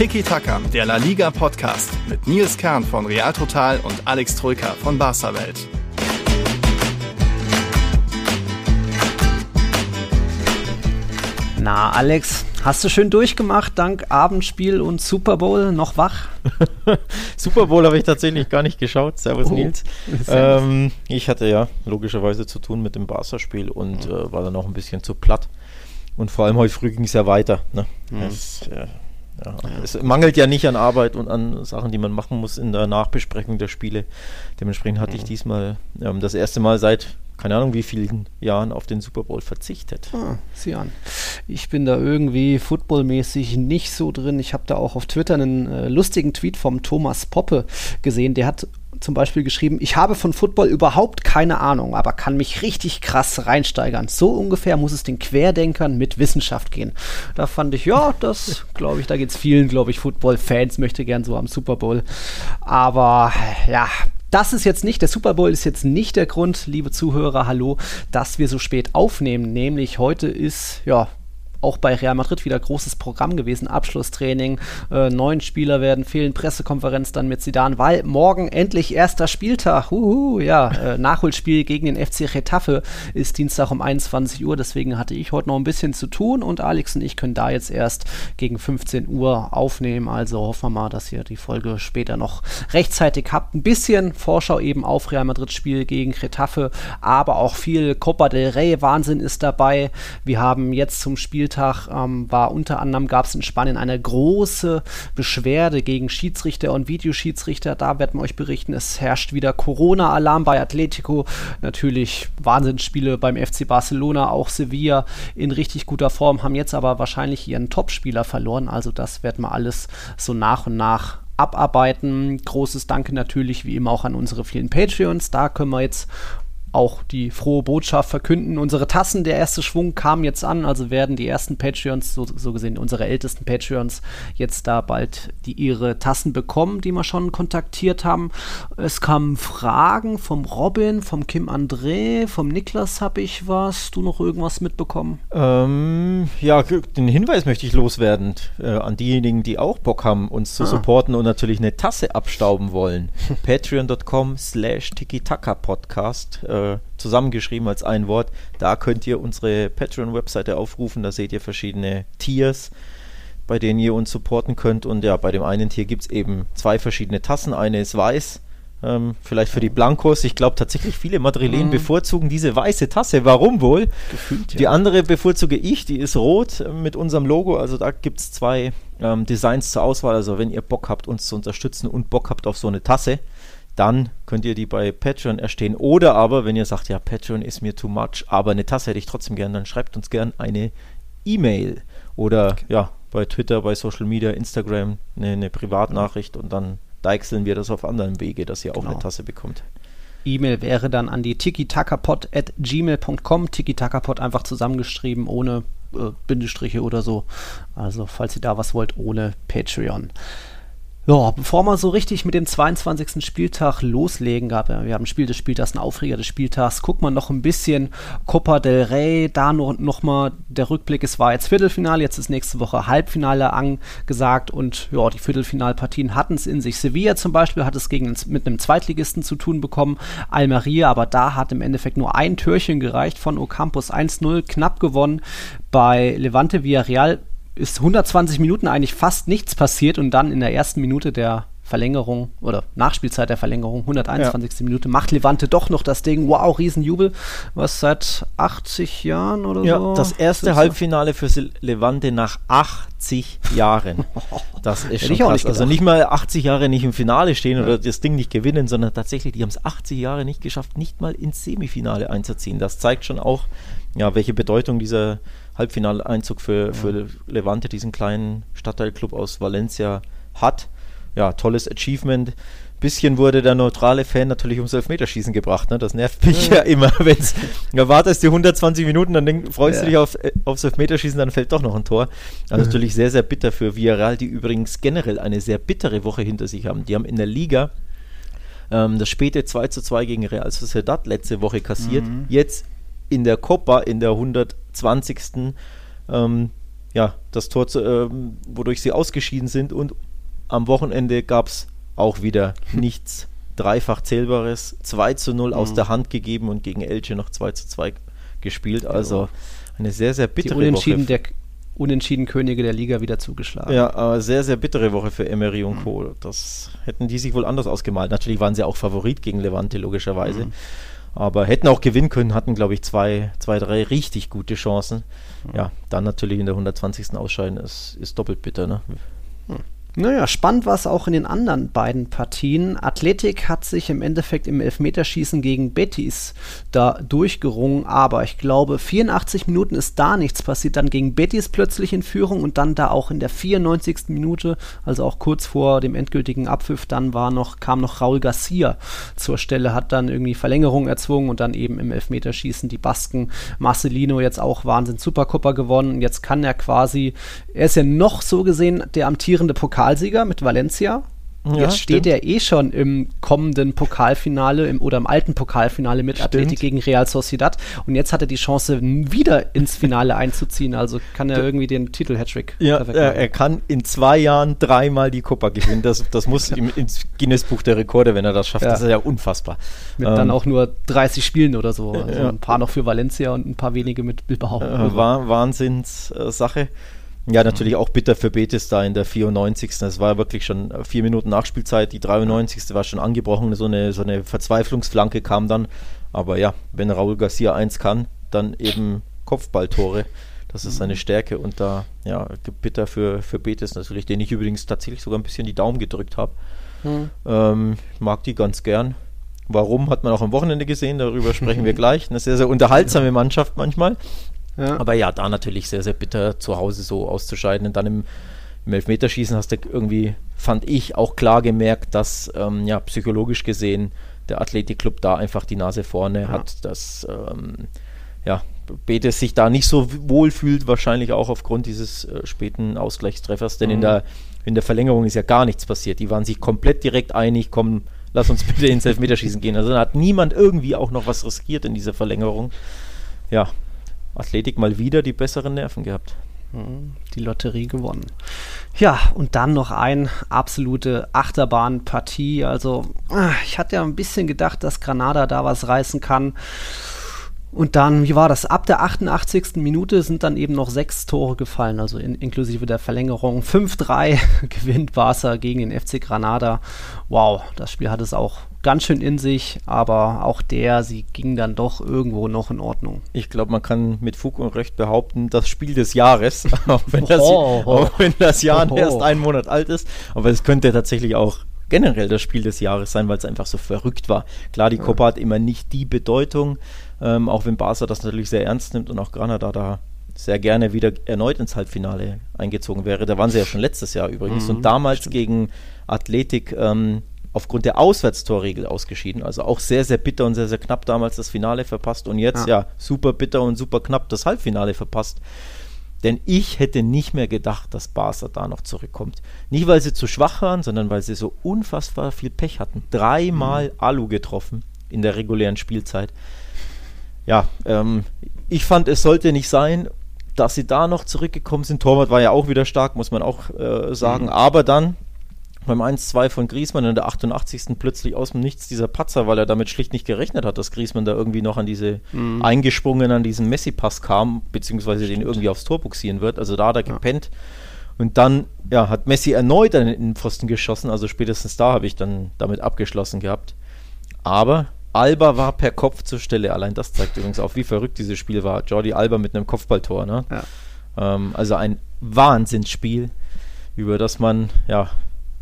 Tiki Taka, der La Liga Podcast mit Nils Kern von Real Total und Alex Troika von Barca Welt. Na, Alex, hast du schön durchgemacht, dank Abendspiel und Super Bowl noch wach? Super Bowl habe ich tatsächlich gar nicht geschaut. Servus, oh, Nils. Ähm, ich hatte ja logischerweise zu tun mit dem Barca-Spiel und äh, war dann auch ein bisschen zu platt. Und vor allem heute früh ging es ja weiter. Ne? Mhm. Es, äh, ja, es mangelt ja nicht an Arbeit und an Sachen, die man machen muss in der Nachbesprechung der Spiele. Dementsprechend hatte mhm. ich diesmal ähm, das erste Mal seit keine Ahnung, wie vielen Jahren auf den Super Bowl verzichtet. Ah, sieh an. Ich bin da irgendwie footballmäßig nicht so drin. Ich habe da auch auf Twitter einen äh, lustigen Tweet vom Thomas Poppe gesehen. Der hat zum Beispiel geschrieben, ich habe von Football überhaupt keine Ahnung, aber kann mich richtig krass reinsteigern. So ungefähr muss es den Querdenkern mit Wissenschaft gehen. Da fand ich, ja, das glaube ich, da geht es vielen, glaube ich, Football-Fans möchte gern so am Super Bowl. Aber ja, das ist jetzt nicht, der Super Bowl ist jetzt nicht der Grund, liebe Zuhörer, hallo, dass wir so spät aufnehmen. Nämlich heute ist, ja, auch bei Real Madrid wieder großes Programm gewesen, Abschlusstraining, äh, neun Spieler werden fehlen, Pressekonferenz dann mit Sidan, weil morgen endlich erster Spieltag, Uhu, ja, äh, Nachholspiel gegen den FC Retafe ist Dienstag um 21 Uhr, deswegen hatte ich heute noch ein bisschen zu tun und Alex und ich können da jetzt erst gegen 15 Uhr aufnehmen, also hoffen wir mal, dass ihr die Folge später noch rechtzeitig habt. Ein bisschen Vorschau eben auf Real Madrid Spiel gegen Retafe, aber auch viel Copa del Rey. Wahnsinn ist dabei. Wir haben jetzt zum Spiel Spieltag ähm, war unter anderem, gab es in Spanien eine große Beschwerde gegen Schiedsrichter und Videoschiedsrichter. Da werden wir euch berichten, es herrscht wieder Corona-Alarm bei Atletico. Natürlich Wahnsinnsspiele beim FC Barcelona, auch Sevilla in richtig guter Form, haben jetzt aber wahrscheinlich ihren Topspieler verloren. Also das werden wir alles so nach und nach abarbeiten. Großes Danke natürlich wie immer auch an unsere vielen Patreons. Da können wir jetzt auch die frohe Botschaft verkünden. Unsere Tassen, der erste Schwung kam jetzt an, also werden die ersten Patreons, so, so, gesehen unsere ältesten Patreons, jetzt da bald die ihre Tassen bekommen, die wir schon kontaktiert haben. Es kamen Fragen vom Robin, vom Kim André, vom Niklas habe ich was. Du noch irgendwas mitbekommen? Ähm, ja, den Hinweis möchte ich loswerden äh, an diejenigen, die auch Bock haben, uns zu ah. supporten und natürlich eine Tasse abstauben wollen. Patreon.com slash Tiki-Taka-Podcast. Äh, äh, zusammengeschrieben als ein Wort. Da könnt ihr unsere Patreon-Webseite aufrufen. Da seht ihr verschiedene Tiers, bei denen ihr uns supporten könnt. Und ja, bei dem einen Tier gibt es eben zwei verschiedene Tassen. Eine ist weiß. Ähm, vielleicht für die Blancos. Ich glaube tatsächlich, viele Madrilenen mm. bevorzugen diese weiße Tasse. Warum wohl? Gefühlt, ja. Die andere bevorzuge ich, die ist rot mit unserem Logo. Also da gibt es zwei ähm, Designs zur Auswahl. Also wenn ihr Bock habt, uns zu unterstützen und Bock habt auf so eine Tasse, dann könnt ihr die bei Patreon erstehen. Oder aber, wenn ihr sagt, ja, Patreon ist mir too much, aber eine Tasse hätte ich trotzdem gern, dann schreibt uns gern eine E-Mail. Oder okay. ja, bei Twitter, bei Social Media, Instagram eine, eine Privatnachricht und dann deichseln wir das auf anderen Wege, dass ihr genau. auch eine Tasse bekommt. E-Mail wäre dann an die tikitakapod at gmail.com. Tikitakapod einfach zusammengeschrieben, ohne äh, Bindestriche oder so. Also, falls ihr da was wollt, ohne Patreon. Ja, bevor wir so richtig mit dem 22. Spieltag loslegen, gab wir haben Spiel des Spieltags, ein Aufreger des Spieltags, guckt man noch ein bisschen Copa del Rey, da noch, noch mal der Rückblick, es war jetzt Viertelfinale, jetzt ist nächste Woche Halbfinale angesagt und ja, die Viertelfinalpartien hatten es in sich. Sevilla zum Beispiel hat es gegen, mit einem Zweitligisten zu tun bekommen, Almeria, aber da hat im Endeffekt nur ein Türchen gereicht von Ocampos 1-0, knapp gewonnen. Bei Levante Villarreal ist 120 Minuten eigentlich fast nichts passiert und dann in der ersten Minute der Verlängerung oder Nachspielzeit der Verlängerung, 121. Ja. Minute, macht Levante doch noch das Ding. Wow, Riesenjubel. Was seit 80 Jahren oder ja, so? Das erste Halbfinale für Levante nach 80 Jahren. Das ist schon krass. Nicht also nicht mal 80 Jahre nicht im Finale stehen ja. oder das Ding nicht gewinnen, sondern tatsächlich, die haben es 80 Jahre nicht geschafft, nicht mal ins Semifinale einzuziehen. Das zeigt schon auch, ja, welche Bedeutung dieser Halbfinaleinzug für, ja. für Levante, diesen kleinen Stadtteilclub aus Valencia, hat. Ja, tolles Achievement. Bisschen wurde der neutrale Fan natürlich ums Elfmeterschießen gebracht. Ne? Das nervt mich ja, ja immer, wenn es wartest die 120 Minuten, dann denk, freust ja. du dich auf, äh, aufs Elfmeterschießen, dann fällt doch noch ein Tor. Also mhm. natürlich sehr, sehr bitter für Villarreal, die übrigens generell eine sehr bittere Woche hinter sich haben. Die haben in der Liga ähm, das späte 2 zu 2 gegen Real Sociedad letzte Woche kassiert. Mhm. Jetzt in der Copa in der 120. Ähm, ja, das Tor, zu, ähm, wodurch sie ausgeschieden sind. Und am Wochenende gab es auch wieder nichts dreifach Zählbares. 2 zu 0 mhm. aus der Hand gegeben und gegen Elche noch 2 zu 2 gespielt. Also eine sehr, sehr bittere Die Unentschieden Woche. Der Unentschieden Könige der Liga wieder zugeschlagen. Ja, äh, sehr, sehr bittere Woche für Emery und mhm. Co. Das hätten die sich wohl anders ausgemalt. Natürlich waren sie auch Favorit gegen Levante, logischerweise. Mhm. Aber hätten auch gewinnen können, hatten, glaube ich, zwei, zwei, drei richtig gute Chancen. Mhm. Ja, dann natürlich in der 120. Ausscheiden ist, ist doppelt bitter. Ne? Mhm. Naja, spannend war es auch in den anderen beiden Partien. Athletik hat sich im Endeffekt im Elfmeterschießen gegen Betis da durchgerungen, aber ich glaube, 84 Minuten ist da nichts passiert. Dann gegen Betis plötzlich in Führung und dann da auch in der 94. Minute, also auch kurz vor dem endgültigen Abpfiff, dann war noch, kam noch Raul Garcia zur Stelle, hat dann irgendwie Verlängerung erzwungen und dann eben im Elfmeterschießen die Basken. Marcelino jetzt auch Wahnsinn Supercopper gewonnen. Jetzt kann er quasi, er ist ja noch so gesehen der amtierende Pokal Pokalsieger mit Valencia. Ja, Jetzt steht er eh schon im kommenden Pokalfinale im, oder im alten Pokalfinale mit stimmt. Athletik gegen Real Sociedad. Und jetzt hat er die Chance, wieder ins Finale einzuziehen. Also kann er irgendwie den Titel Hattrick. Ja, er, er kann in zwei Jahren dreimal die Copa gewinnen. Das, das muss im, ins Guinness-Buch der Rekorde, wenn er das schafft. Ja. Das ist ja unfassbar. Mit ähm, dann auch nur 30 Spielen oder so. Also ja. ein paar noch für Valencia und ein paar wenige mit Bilbao. Äh, Wahnsinnssache. Äh, ja, natürlich auch bitter für Betis da in der 94. Das war wirklich schon vier Minuten Nachspielzeit. Die 93. war schon angebrochen. So eine, so eine Verzweiflungsflanke kam dann. Aber ja, wenn Raúl Garcia eins kann, dann eben Kopfballtore. Das ist seine mhm. Stärke und da, ja, bitter für, für Betis natürlich, den ich übrigens tatsächlich sogar ein bisschen die Daumen gedrückt habe. Mhm. Ähm, mag die ganz gern. Warum, hat man auch am Wochenende gesehen, darüber sprechen wir gleich. Eine sehr, sehr unterhaltsame Mannschaft manchmal. Ja. Aber ja, da natürlich sehr, sehr bitter zu Hause so auszuscheiden. Und dann im, im Elfmeterschießen hast du irgendwie, fand ich, auch klar gemerkt, dass ähm, ja, psychologisch gesehen der Athletikclub da einfach die Nase vorne ja. hat, dass ähm, ja, Betes sich da nicht so wohl fühlt, wahrscheinlich auch aufgrund dieses äh, späten Ausgleichstreffers, denn mhm. in, der, in der Verlängerung ist ja gar nichts passiert. Die waren sich komplett direkt einig, komm, lass uns bitte ins Elfmeterschießen gehen. Also da hat niemand irgendwie auch noch was riskiert in dieser Verlängerung. Ja, Athletik mal wieder die besseren Nerven gehabt. Mhm, die Lotterie gewonnen. Ja, und dann noch eine absolute Achterbahnpartie. Also, ah, ich hatte ja ein bisschen gedacht, dass Granada da was reißen kann. Und dann, wie war das? Ab der 88. Minute sind dann eben noch sechs Tore gefallen, also in, inklusive der Verlängerung. 5-3 gewinnt Barca gegen den FC Granada. Wow, das Spiel hat es auch ganz schön in sich, aber auch der, sie ging dann doch irgendwo noch in Ordnung. Ich glaube, man kann mit Fug und Recht behaupten, das Spiel des Jahres, auch wenn das, oh, oh. Auch wenn das Jahr oh. erst einen Monat alt ist, aber es könnte tatsächlich auch generell das Spiel des Jahres sein, weil es einfach so verrückt war. Klar, die ja. Copa hat immer nicht die Bedeutung, ähm, auch wenn Barca das natürlich sehr ernst nimmt und auch Granada da sehr gerne wieder erneut ins Halbfinale eingezogen wäre. Da waren sie ja schon letztes Jahr übrigens mhm, und damals stimmt. gegen Athletik ähm, aufgrund der Auswärtstorregel ausgeschieden. Also auch sehr, sehr bitter und sehr, sehr knapp damals das Finale verpasst und jetzt ja, ja super bitter und super knapp das Halbfinale verpasst. Denn ich hätte nicht mehr gedacht, dass Barca da noch zurückkommt. Nicht, weil sie zu schwach waren, sondern weil sie so unfassbar viel Pech hatten. Dreimal mhm. Alu getroffen in der regulären Spielzeit. Ja, ähm, ich fand, es sollte nicht sein, dass sie da noch zurückgekommen sind. Torwart war ja auch wieder stark, muss man auch äh, sagen. Mhm. Aber dann beim 1-2 von Griesmann in der 88. plötzlich aus dem Nichts dieser Patzer, weil er damit schlicht nicht gerechnet hat, dass Griesmann da irgendwie noch an diese mhm. eingesprungen an diesen Messi-Pass kam, beziehungsweise den irgendwie aufs Tor buxieren wird. Also da hat er ja. gepennt. Und dann ja, hat Messi erneut an den Pfosten geschossen, also spätestens da habe ich dann damit abgeschlossen gehabt. Aber Alba war per Kopf zur Stelle. Allein das zeigt übrigens auch, wie verrückt dieses Spiel war. Jordi Alba mit einem Kopfballtor. Ne? Ja. Ähm, also ein Wahnsinnsspiel, über das man ja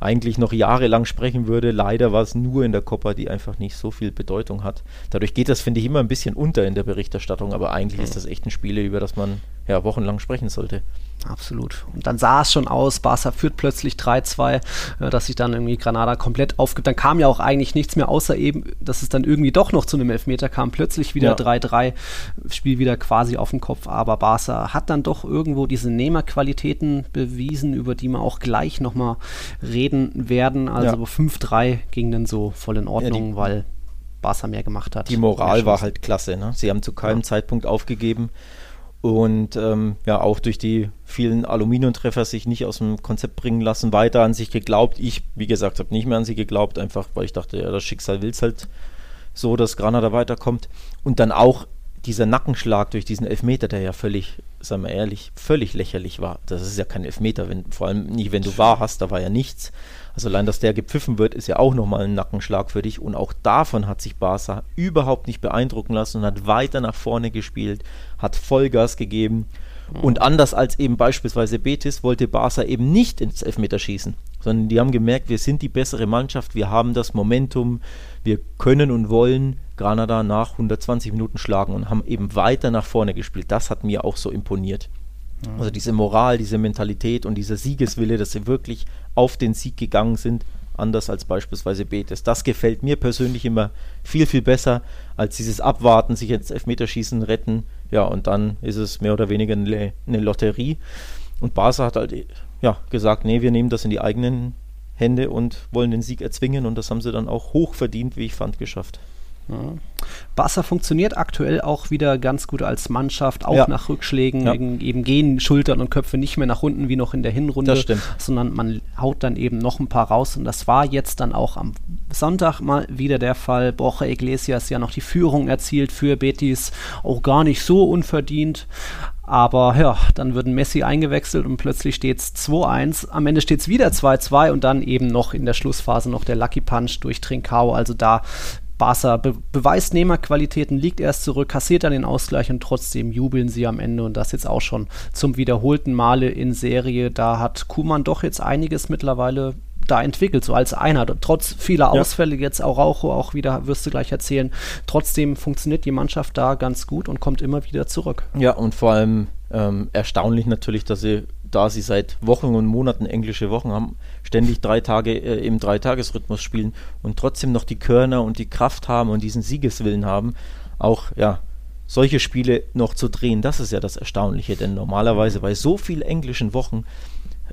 eigentlich noch jahrelang sprechen würde. Leider war es nur in der Copa, die einfach nicht so viel Bedeutung hat. Dadurch geht das, finde ich, immer ein bisschen unter in der Berichterstattung, aber eigentlich mhm. ist das echt ein Spiel, über das man ja wochenlang sprechen sollte. Absolut. Und dann sah es schon aus, Barca führt plötzlich 3-2, äh, dass sich dann irgendwie Granada komplett aufgibt. Dann kam ja auch eigentlich nichts mehr, außer eben, dass es dann irgendwie doch noch zu einem Elfmeter kam. Plötzlich wieder 3-3, ja. Spiel wieder quasi auf dem Kopf. Aber Barca hat dann doch irgendwo diese Nehmerqualitäten bewiesen, über die wir auch gleich nochmal reden werden. Also ja. 5-3 ging dann so voll in Ordnung, ja, weil Barca mehr gemacht hat. Die Moral war halt klasse. Ne? Sie haben zu keinem Zeitpunkt aufgegeben. Und ähm, ja auch durch die vielen Aluminiumtreffer sich nicht aus dem Konzept bringen lassen, weiter an sich geglaubt. Ich, wie gesagt, habe nicht mehr an sie geglaubt, einfach weil ich dachte, ja, das Schicksal will es halt so, dass Granada weiterkommt. Und dann auch dieser Nackenschlag durch diesen Elfmeter, der ja völlig, sagen wir ehrlich, völlig lächerlich war. Das ist ja kein Elfmeter, wenn, vor allem nicht, wenn du wahr hast, da war ja nichts. Also allein, dass der gepfiffen wird, ist ja auch nochmal ein Nackenschlag für dich. Und auch davon hat sich Barca überhaupt nicht beeindrucken lassen und hat weiter nach vorne gespielt, hat Vollgas gegeben. Mhm. Und anders als eben beispielsweise Betis wollte Barca eben nicht ins Elfmeterschießen, sondern die haben gemerkt, wir sind die bessere Mannschaft, wir haben das Momentum, wir können und wollen Granada nach 120 Minuten schlagen und haben eben weiter nach vorne gespielt. Das hat mir auch so imponiert. Mhm. Also diese Moral, diese Mentalität und dieser Siegeswille, dass sie wirklich auf den Sieg gegangen sind, anders als beispielsweise Betis. Das gefällt mir persönlich immer viel, viel besser als dieses Abwarten, sich ins Elfmeterschießen retten. Ja, und dann ist es mehr oder weniger eine, eine Lotterie. Und Barca hat halt ja, gesagt, nee, wir nehmen das in die eigenen Hände und wollen den Sieg erzwingen. Und das haben sie dann auch hoch verdient, wie ich fand, geschafft. Ja. Barca funktioniert aktuell auch wieder ganz gut als Mannschaft, auch ja. nach Rückschlägen. Ja. Eben, gehen Schultern und Köpfe nicht mehr nach unten wie noch in der Hinrunde, sondern man haut dann eben noch ein paar raus. Und das war jetzt dann auch am Sonntag mal wieder der Fall. Borja Iglesias ja noch die Führung erzielt für Betis, auch gar nicht so unverdient. Aber ja, dann wird Messi eingewechselt und plötzlich steht es 2-1. Am Ende steht es wieder 2-2 und dann eben noch in der Schlussphase noch der Lucky Punch durch Trincao. Also da Barca Be Beweisnehmerqualitäten liegt erst zurück, kassiert dann den Ausgleich und trotzdem jubeln sie am Ende und das jetzt auch schon zum wiederholten Male in Serie. Da hat Kuman doch jetzt einiges mittlerweile da entwickelt, so als. Und trotz vieler Ausfälle, ja. jetzt Araujo auch wieder, wirst du gleich erzählen, trotzdem funktioniert die Mannschaft da ganz gut und kommt immer wieder zurück. Ja, und vor allem ähm, erstaunlich natürlich, dass sie da sie seit Wochen und Monaten englische Wochen haben, ständig drei Tage äh, im Dreitagesrhythmus spielen und trotzdem noch die Körner und die Kraft haben und diesen Siegeswillen haben, auch ja solche Spiele noch zu drehen. Das ist ja das Erstaunliche, denn normalerweise bei so vielen englischen Wochen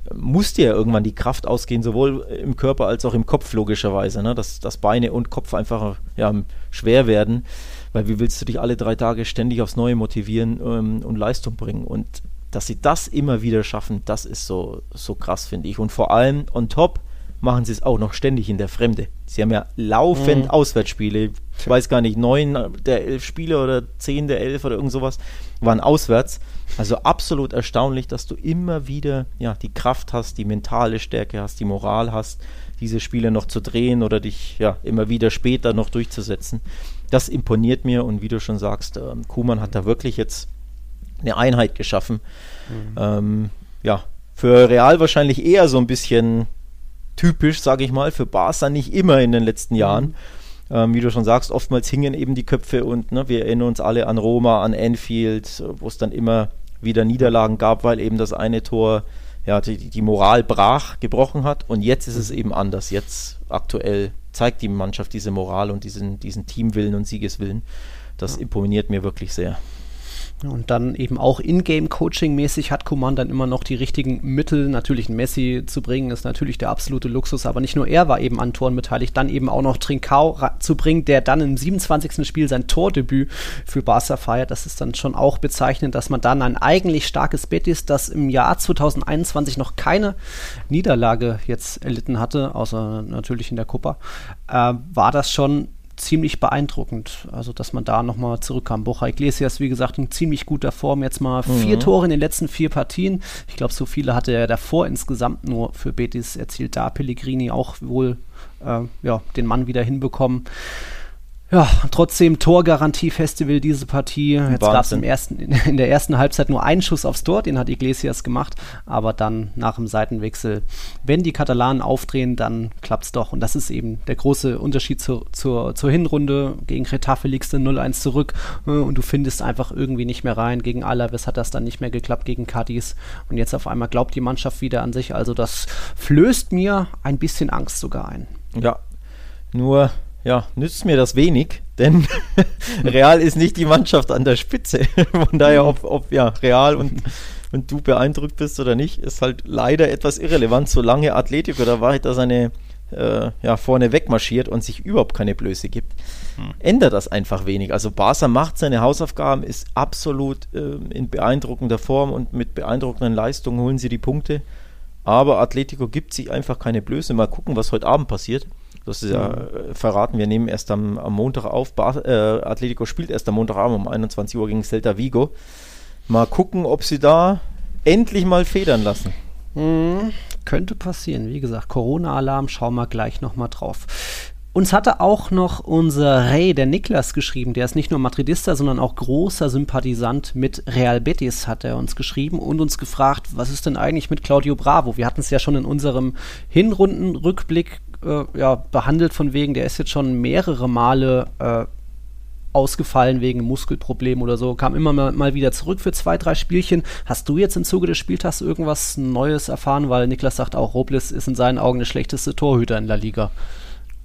äh, muss dir ja irgendwann die Kraft ausgehen, sowohl im Körper als auch im Kopf logischerweise, ne? dass, dass Beine und Kopf einfach ja, schwer werden, weil wie willst du dich alle drei Tage ständig aufs Neue motivieren ähm, und Leistung bringen und dass sie das immer wieder schaffen, das ist so, so krass, finde ich. Und vor allem on top machen sie es auch noch ständig in der Fremde. Sie haben ja laufend mhm. Auswärtsspiele. Ich weiß gar nicht, neun der elf Spiele oder zehn der elf oder irgend sowas waren auswärts. Also absolut erstaunlich, dass du immer wieder ja, die Kraft hast, die mentale Stärke hast, die Moral hast, diese Spiele noch zu drehen oder dich ja immer wieder später noch durchzusetzen. Das imponiert mir und wie du schon sagst, ähm, Kuhmann hat da wirklich jetzt eine Einheit geschaffen. Mhm. Ähm, ja, für Real wahrscheinlich eher so ein bisschen typisch, sage ich mal, für Barca nicht immer in den letzten Jahren. Mhm. Ähm, wie du schon sagst, oftmals hingen eben die Köpfe und ne, wir erinnern uns alle an Roma, an Anfield, wo es dann immer wieder Niederlagen gab, weil eben das eine Tor ja, die, die Moral brach, gebrochen hat. Und jetzt ist es eben anders. Jetzt aktuell zeigt die Mannschaft diese Moral und diesen, diesen Teamwillen und Siegeswillen. Das imponiert mir wirklich sehr. Und dann eben auch Ingame-Coaching-mäßig hat Command dann immer noch die richtigen Mittel. Natürlich Messi zu bringen, ist natürlich der absolute Luxus, aber nicht nur er war eben an Toren beteiligt, dann eben auch noch Trincao zu bringen, der dann im 27. Spiel sein Tordebüt für Barca feiert. Das ist dann schon auch bezeichnend, dass man dann ein eigentlich starkes Betis, das im Jahr 2021 noch keine Niederlage jetzt erlitten hatte, außer natürlich in der Copa, äh, war das schon ziemlich beeindruckend. Also, dass man da nochmal zurückkam. Bocha Iglesias, wie gesagt, in ziemlich guter Form. Jetzt mal mhm. vier Tore in den letzten vier Partien. Ich glaube, so viele hatte er davor insgesamt nur für Betis erzielt. Da Pellegrini auch wohl äh, ja, den Mann wieder hinbekommen. Ja, trotzdem Torgarantie-Festival diese Partie. Jetzt gab es in der ersten Halbzeit nur einen Schuss aufs Tor, den hat Iglesias gemacht, aber dann nach dem Seitenwechsel, wenn die Katalanen aufdrehen, dann klappt es doch. Und das ist eben der große Unterschied zur, zur, zur Hinrunde. Gegen Retafe liegst du 0-1 zurück äh, und du findest einfach irgendwie nicht mehr rein. Gegen Alaves hat das dann nicht mehr geklappt, gegen Cadiz. Und jetzt auf einmal glaubt die Mannschaft wieder an sich. Also das flößt mir ein bisschen Angst sogar ein. Ja, nur ja, nützt mir das wenig, denn Real ist nicht die Mannschaft an der Spitze. Von daher, ob, ob ja, Real und, und du beeindruckt bist oder nicht, ist halt leider etwas irrelevant. Solange Atletico da weiter seine äh, ja, vorne wegmarschiert und sich überhaupt keine Blöße gibt, hm. ändert das einfach wenig. Also Barca macht seine Hausaufgaben, ist absolut äh, in beeindruckender Form und mit beeindruckenden Leistungen holen sie die Punkte. Aber Atletico gibt sich einfach keine Blöße. Mal gucken, was heute Abend passiert. Das ist ja mhm. verraten. Wir nehmen erst am, am Montag auf. Bar, äh, Atletico spielt erst am Montagabend um 21 Uhr gegen Celta Vigo. Mal gucken, ob sie da endlich mal federn lassen. Mhm. Könnte passieren. Wie gesagt, Corona-Alarm, schauen wir gleich nochmal drauf. Uns hatte auch noch unser Ray, der Niklas, geschrieben. Der ist nicht nur Madridista, sondern auch großer Sympathisant mit Real Betis, hat er uns geschrieben und uns gefragt, was ist denn eigentlich mit Claudio Bravo? Wir hatten es ja schon in unserem Hinrundenrückblick äh, ja, behandelt von wegen, der ist jetzt schon mehrere Male äh, ausgefallen wegen Muskelproblemen oder so, kam immer mal, mal, wieder zurück für zwei, drei Spielchen. Hast du jetzt im Zuge des Spieltags irgendwas Neues erfahren? Weil Niklas sagt auch, Robles ist in seinen Augen der schlechteste Torhüter in der Liga.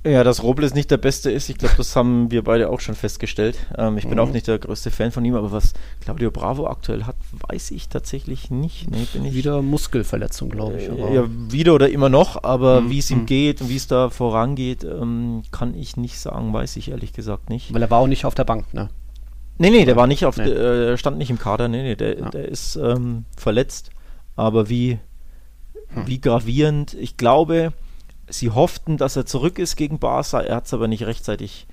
Ja, dass Robles nicht der Beste ist, ich glaube, das haben wir beide auch schon festgestellt. Ähm, ich bin mhm. auch nicht der größte Fan von ihm, aber was Claudio Bravo aktuell hat, weiß ich tatsächlich nicht. Nee, bin ich wieder Muskelverletzung, glaube ich. Äh, ja, wieder oder immer noch, aber mhm. wie es ihm mhm. geht und wie es da vorangeht, ähm, kann ich nicht sagen, weiß ich ehrlich gesagt nicht. Weil er war auch nicht auf der Bank, ne? Nee, nee, der war nicht auf, nee. äh, stand nicht im Kader, nee, nee, der, ja. der ist ähm, verletzt. Aber wie, hm. wie gravierend, ich glaube, Sie hofften, dass er zurück ist gegen Barca, er hat es aber nicht rechtzeitig,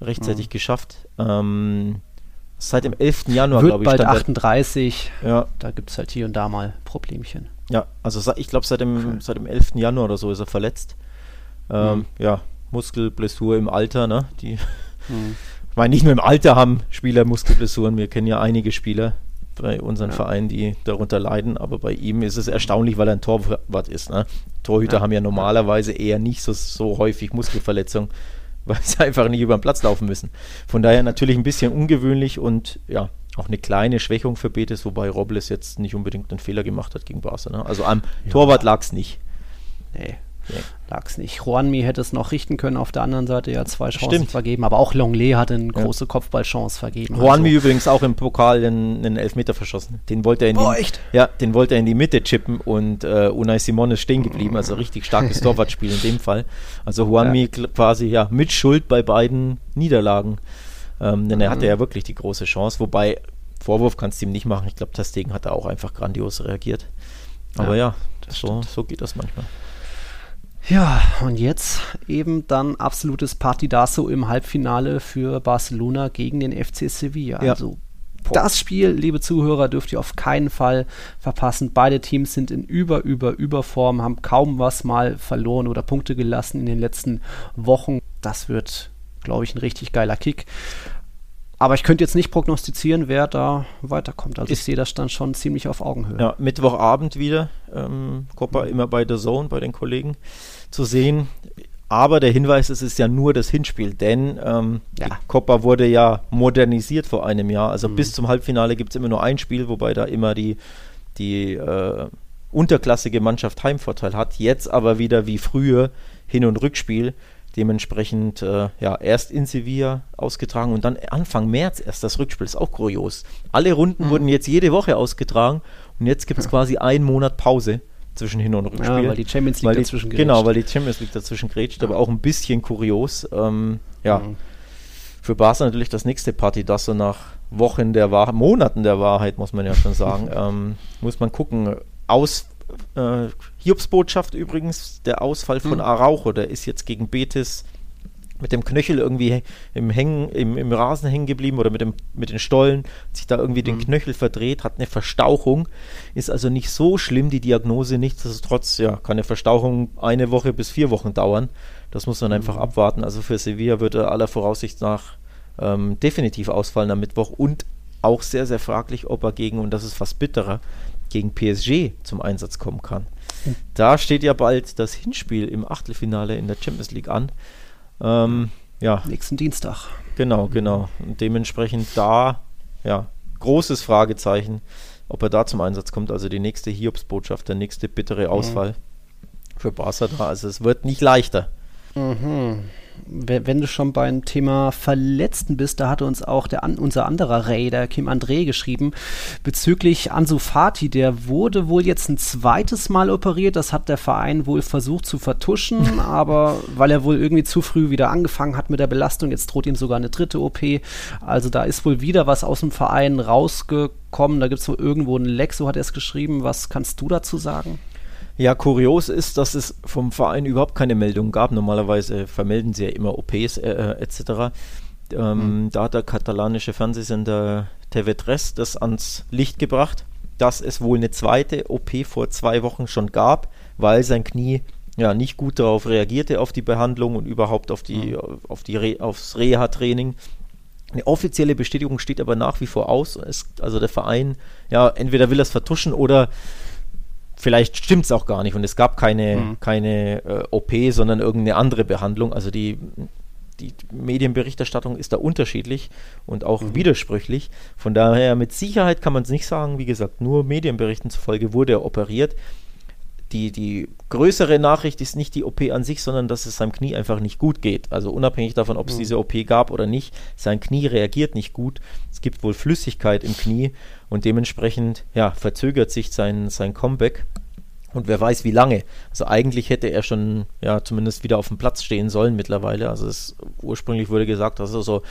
rechtzeitig mhm. geschafft. Ähm, seit dem 11. Januar, glaube ich. bald 38. Ja. Da gibt es halt hier und da mal Problemchen. Ja, also ich glaube, seit, dem, okay. seit dem 11. Januar oder so ist er verletzt. Ähm, mhm. Ja, Muskelblessur im Alter, ne? Die, mhm. Ich meine, nicht nur im Alter haben Spieler Muskelblessuren, wir kennen ja einige Spieler, bei unseren ja. Vereinen, die darunter leiden. Aber bei ihm ist es erstaunlich, weil er ein Torwart ist. Ne? Torhüter ja. haben ja normalerweise eher nicht so, so häufig Muskelverletzungen, weil sie einfach nicht über den Platz laufen müssen. Von daher natürlich ein bisschen ungewöhnlich und ja, auch eine kleine Schwächung für Betis, wobei Robles jetzt nicht unbedingt einen Fehler gemacht hat gegen Barca. Ne? Also am ja. Torwart lag es nicht. Nee, Nee. Lag es nicht. Juanmi hätte es noch richten können, auf der anderen Seite ja zwei Chancen Stimmt. vergeben, aber auch Longley hatte eine große Kopfballchance vergeben. Juanmi also. übrigens auch im Pokal einen, einen Elfmeter verschossen. Den wollte er in oh, die, echt? Ja, den wollte er in die Mitte chippen und äh, Unai Simon ist stehen geblieben, also richtig starkes Torwartspiel in dem Fall. Also Juanmi ja. quasi ja mit Schuld bei beiden Niederlagen. Ähm, denn er hatte mhm. ja wirklich die große Chance, wobei Vorwurf kannst du ihm nicht machen. Ich glaube, Testegen hat da auch einfach grandios reagiert. Aber ja, ja so, so geht das manchmal. Ja, und jetzt eben dann absolutes Partidaso im Halbfinale für Barcelona gegen den FC Sevilla. Ja. Also das Spiel, liebe Zuhörer, dürft ihr auf keinen Fall verpassen. Beide Teams sind in über, über, Überform, haben kaum was mal verloren oder Punkte gelassen in den letzten Wochen. Das wird, glaube ich, ein richtig geiler Kick. Aber ich könnte jetzt nicht prognostizieren, wer da weiterkommt. Also ist ich sehe das dann schon ziemlich auf Augenhöhe. Ja, Mittwochabend wieder. Ähm, Copa mhm. immer bei der Zone, bei den Kollegen zu sehen. Aber der Hinweis, es ist ja nur das Hinspiel, denn ähm, ja. die Copa wurde ja modernisiert vor einem Jahr. Also mhm. bis zum Halbfinale gibt es immer nur ein Spiel, wobei da immer die, die äh, unterklassige Mannschaft Heimvorteil hat. Jetzt aber wieder wie früher Hin- und Rückspiel. Dementsprechend äh, ja, erst in Sevilla ausgetragen und dann Anfang März erst das Rückspiel. Ist auch kurios. Alle Runden mhm. wurden jetzt jede Woche ausgetragen und jetzt gibt es quasi einen Monat Pause zwischen Hin- und Rückspiel. Ja, weil die Champions League die, dazwischen grätscht. Genau, weil die Champions League dazwischen grätscht, aber auch ein bisschen kurios. Ähm, ja, mhm. für Barca natürlich das nächste Party, das so nach Wochen der Wahrheit, Monaten der Wahrheit, muss man ja schon sagen, ähm, muss man gucken. Aus, äh, Hiobsbotschaft übrigens, der Ausfall von mhm. Araujo, der ist jetzt gegen Betis mit dem Knöchel irgendwie im, Hängen, im, im Rasen hängen geblieben oder mit, dem, mit den Stollen, sich da irgendwie mhm. den Knöchel verdreht, hat eine Verstauchung, ist also nicht so schlimm, die Diagnose, nichtsdestotrotz, ja, kann eine Verstauchung eine Woche bis vier Wochen dauern. Das muss man mhm. einfach abwarten. Also für Sevilla wird er aller Voraussicht nach ähm, definitiv ausfallen am Mittwoch und auch sehr, sehr fraglich, ob er gegen, und das ist fast bitterer, gegen PSG zum Einsatz kommen kann. Mhm. Da steht ja bald das Hinspiel im Achtelfinale in der Champions League an. Ähm, ja. Nächsten Dienstag. Genau, genau. Und dementsprechend da, ja, großes Fragezeichen, ob er da zum Einsatz kommt. Also die nächste Hiobsbotschaft, der nächste bittere mhm. Ausfall mhm. für Barca da. Also es wird nicht leichter. Mhm. Wenn du schon beim Thema Verletzten bist, da hatte uns auch der, unser anderer Ray, der Kim André, geschrieben, bezüglich Ansu Fati, der wurde wohl jetzt ein zweites Mal operiert, das hat der Verein wohl versucht zu vertuschen, aber weil er wohl irgendwie zu früh wieder angefangen hat mit der Belastung, jetzt droht ihm sogar eine dritte OP, also da ist wohl wieder was aus dem Verein rausgekommen, da gibt es wohl irgendwo ein Leck, so hat er es geschrieben, was kannst du dazu sagen? Ja, kurios ist, dass es vom Verein überhaupt keine Meldung gab. Normalerweise vermelden sie ja immer OPs äh, äh etc. Ähm, mhm. Da hat der katalanische Fernsehsender TV3 das ans Licht gebracht, dass es wohl eine zweite OP vor zwei Wochen schon gab, weil sein Knie ja nicht gut darauf reagierte auf die Behandlung und überhaupt auf die mhm. auf die Re aufs Reha-Training. Eine offizielle Bestätigung steht aber nach wie vor aus. Es, also der Verein, ja, entweder will er es vertuschen oder vielleicht stimmt es auch gar nicht und es gab keine, mhm. keine äh, OP, sondern irgendeine andere Behandlung. Also die, die Medienberichterstattung ist da unterschiedlich und auch mhm. widersprüchlich. Von daher mit Sicherheit kann man es nicht sagen. Wie gesagt, nur Medienberichten zufolge wurde er operiert. Die, die größere Nachricht ist nicht die OP an sich, sondern dass es seinem Knie einfach nicht gut geht. Also unabhängig davon, ob es mhm. diese OP gab oder nicht, sein Knie reagiert nicht gut. Es gibt wohl Flüssigkeit im Knie und dementsprechend ja, verzögert sich sein, sein Comeback. Und wer weiß, wie lange. Also eigentlich hätte er schon ja zumindest wieder auf dem Platz stehen sollen mittlerweile. Also es ursprünglich wurde gesagt, dass er so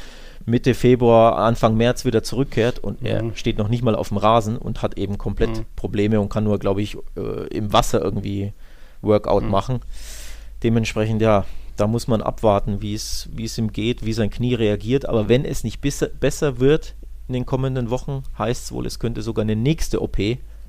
Mitte Februar, Anfang März wieder zurückkehrt und mhm. er steht noch nicht mal auf dem Rasen und hat eben komplett mhm. Probleme und kann nur, glaube ich, äh, im Wasser irgendwie Workout mhm. machen. Dementsprechend, ja, da muss man abwarten, wie es ihm geht, wie sein Knie reagiert. Aber wenn es nicht besser, besser wird in den kommenden Wochen, heißt es wohl, es könnte sogar eine nächste OP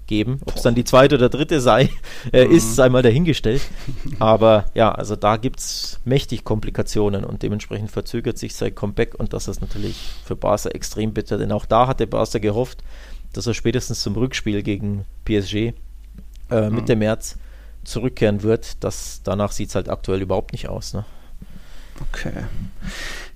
geben. Ob es dann die zweite oder dritte sei, äh, mhm. ist einmal dahingestellt. Aber ja, also da gibt es mächtig Komplikationen und dementsprechend verzögert sich sein Comeback und das ist natürlich für Barca extrem bitter, denn auch da hatte Barca gehofft, dass er spätestens zum Rückspiel gegen PSG äh, mhm. Mitte März zurückkehren wird. Das, danach sieht es halt aktuell überhaupt nicht aus. Ne? Okay.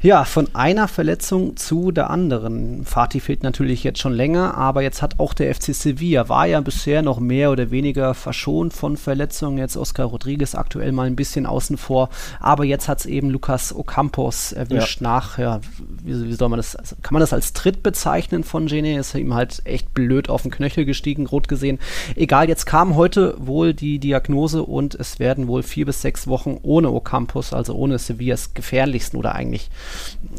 Ja, von einer Verletzung zu der anderen. Fatih fehlt natürlich jetzt schon länger, aber jetzt hat auch der FC Sevilla, war ja bisher noch mehr oder weniger verschont von Verletzungen. Jetzt Oscar Rodriguez aktuell mal ein bisschen außen vor, aber jetzt hat es eben Lucas Ocampos erwischt ja. nach, ja, wie, wie, soll man das, also kann man das als Tritt bezeichnen von Gene? Ist ihm halt echt blöd auf den Knöchel gestiegen, rot gesehen. Egal, jetzt kam heute wohl die Diagnose und es werden wohl vier bis sechs Wochen ohne Ocampos, also ohne Sevillas gefährlichsten oder eigentlich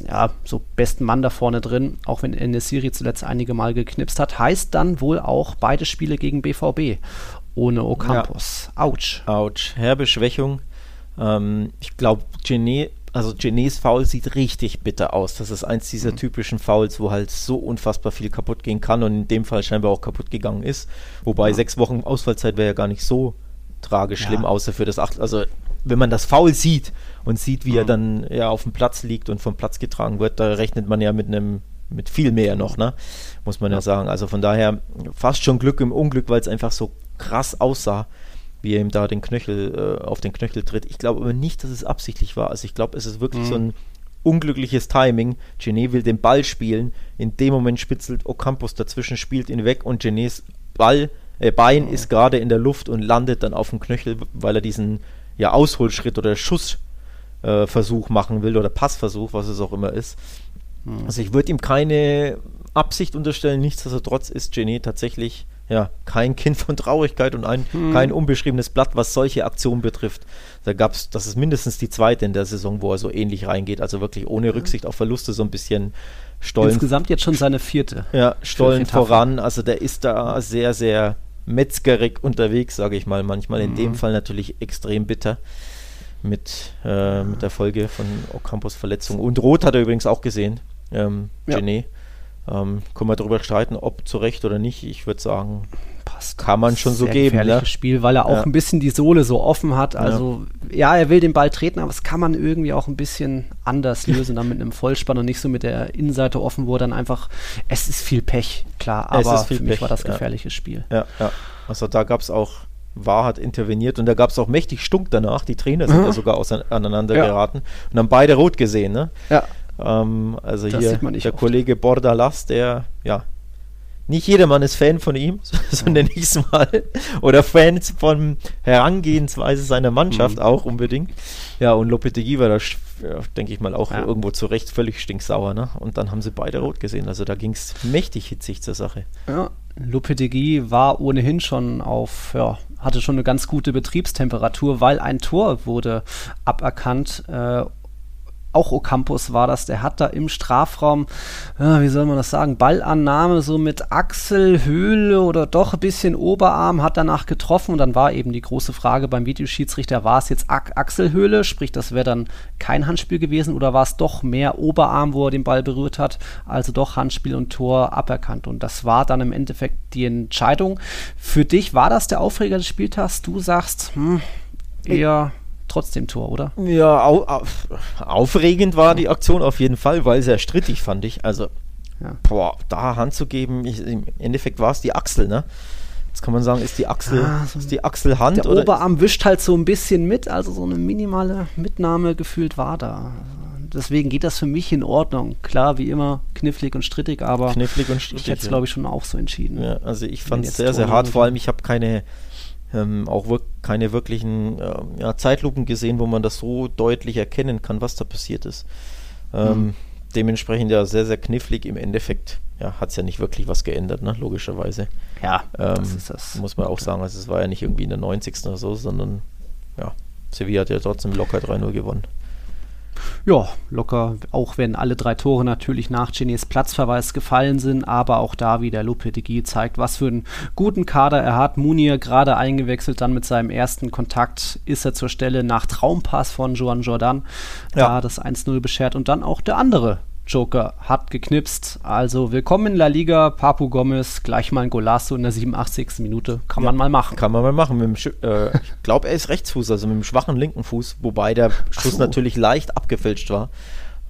ja, so besten Mann da vorne drin, auch wenn in der Serie zuletzt einige Mal geknipst hat, heißt dann wohl auch beide Spiele gegen BVB ohne Ocampos. Ja. Autsch. Autsch. Herbe Schwächung. Ähm, ich glaube, Genet, also Genets Foul sieht richtig bitter aus. Das ist eins dieser mhm. typischen Fouls, wo halt so unfassbar viel kaputt gehen kann und in dem Fall scheinbar auch kaputt gegangen ist. Wobei ja. sechs Wochen Ausfallzeit wäre ja gar nicht so tragisch schlimm, ja. außer für das acht. Also wenn man das Foul sieht und sieht, wie mhm. er dann ja auf dem Platz liegt und vom Platz getragen wird, da rechnet man ja mit einem mit viel mehr noch, ne? Muss man ja. ja sagen. Also von daher fast schon Glück im Unglück, weil es einfach so krass aussah, wie er ihm da den Knöchel äh, auf den Knöchel tritt. Ich glaube aber nicht, dass es absichtlich war. Also ich glaube, es ist wirklich mhm. so ein unglückliches Timing. Genet will den Ball spielen. In dem Moment spitzelt Ocampos dazwischen, spielt ihn weg und Genets Ball, äh, Bein mhm. ist gerade in der Luft und landet dann auf dem Knöchel, weil er diesen ja, Ausholschritt oder Schussversuch äh, machen will oder Passversuch, was es auch immer ist. Hm. Also ich würde ihm keine Absicht unterstellen, nichtsdestotrotz ist Genet tatsächlich ja, kein Kind von Traurigkeit und ein, hm. kein unbeschriebenes Blatt, was solche Aktionen betrifft. Da gab es, das ist mindestens die zweite in der Saison, wo er so ähnlich reingeht, also wirklich ohne Rücksicht auf Verluste so ein bisschen Stollen. Insgesamt jetzt schon seine vierte. Ja, Stollen voran, also der ist da sehr, sehr metzgerig unterwegs, sage ich mal manchmal. In mhm. dem Fall natürlich extrem bitter mit, äh, mit der Folge von Ocampos Verletzung. Und Rot hat er übrigens auch gesehen, ähm, ja. Genet. Ähm, können wir darüber streiten, ob zu Recht oder nicht. Ich würde sagen, Passt. kann man schon so geben. Gefährliches ne? Spiel, weil er auch ja. ein bisschen die Sohle so offen hat. Also ja. ja. er will den Ball treten, aber es kann man irgendwie auch ein bisschen anders lösen, dann mit einem Vollspann und nicht so mit der Innenseite offen, wo er dann einfach, es ist viel Pech, klar, aber für Pech. mich war das gefährliches Spiel. Ja, ja. Also da gab es auch war hat interveniert und da gab es auch mächtig Stunk danach. Die Trainer sind mhm. ja sogar aneinander ja. geraten und haben beide rot gesehen. Ne? Ja. Ähm, also das hier der oft. Kollege Bordalas, der ja nicht jedermann ist Fan von ihm, so nenne ich es mal. Oder Fans von Herangehensweise seiner Mannschaft mhm. auch unbedingt. Ja, und Lopetegui war da, denke ich mal, auch ja. irgendwo zu Recht völlig stinksauer. Ne? Und dann haben sie beide rot gesehen. Also da ging es mächtig hitzig zur Sache. Ja, Lopetegui war ohnehin schon auf, ja, hatte schon eine ganz gute Betriebstemperatur, weil ein Tor wurde aberkannt. Äh, auch Ocampos war das, der hat da im Strafraum, ja, wie soll man das sagen, Ballannahme so mit Achselhöhle oder doch ein bisschen Oberarm, hat danach getroffen und dann war eben die große Frage beim Videoschiedsrichter, war es jetzt Ach Achselhöhle, sprich das wäre dann kein Handspiel gewesen oder war es doch mehr Oberarm, wo er den Ball berührt hat, also doch Handspiel und Tor aberkannt und das war dann im Endeffekt die Entscheidung. Für dich war das der Aufreger des Spieltags? Du sagst, hm, eher trotzdem Tor, oder? Ja, au, au, aufregend war die Aktion auf jeden Fall, weil sehr strittig fand ich. Also, ja. boah, da Hand zu geben, ich, im Endeffekt war es die Achsel, ne? Jetzt kann man sagen, ist die Achsel, ja, so ist die Achsel Hand der oder? Oberarm wischt halt so ein bisschen mit, also so eine minimale Mitnahme gefühlt war da. Deswegen geht das für mich in Ordnung. Klar, wie immer, knifflig und strittig, aber knifflig und strittig, ich hätte es, ja. glaube ich, schon auch so entschieden. Ja, also ich fand es sehr, sehr hart. Vor allem, ich habe keine ähm, auch wir keine wirklichen äh, ja, Zeitlupen gesehen, wo man das so deutlich erkennen kann, was da passiert ist. Ähm, mhm. Dementsprechend ja sehr, sehr knifflig. Im Endeffekt ja, hat es ja nicht wirklich was geändert, ne? logischerweise. Ja, ähm, das ist das. Muss man auch sagen. Also es war ja nicht irgendwie in der 90. oder so, sondern ja, Sevilla hat ja trotzdem locker 3-0 gewonnen. Ja, locker, auch wenn alle drei Tore natürlich nach Genies Platzverweis gefallen sind, aber auch da wieder Lopetegui zeigt, was für einen guten Kader er hat. Munir gerade eingewechselt, dann mit seinem ersten Kontakt ist er zur Stelle nach Traumpass von Joan Jordan, ja. da das 1-0 beschert und dann auch der andere Joker hat geknipst. Also willkommen in La Liga, Papu Gomez, gleich mal ein Golasso in der 87. Minute. Kann ja, man mal machen. Kann man mal machen. Dem, äh, ich glaube, er ist Rechtsfuß, also mit dem schwachen linken Fuß, wobei der Schuss so. natürlich leicht abgefälscht war.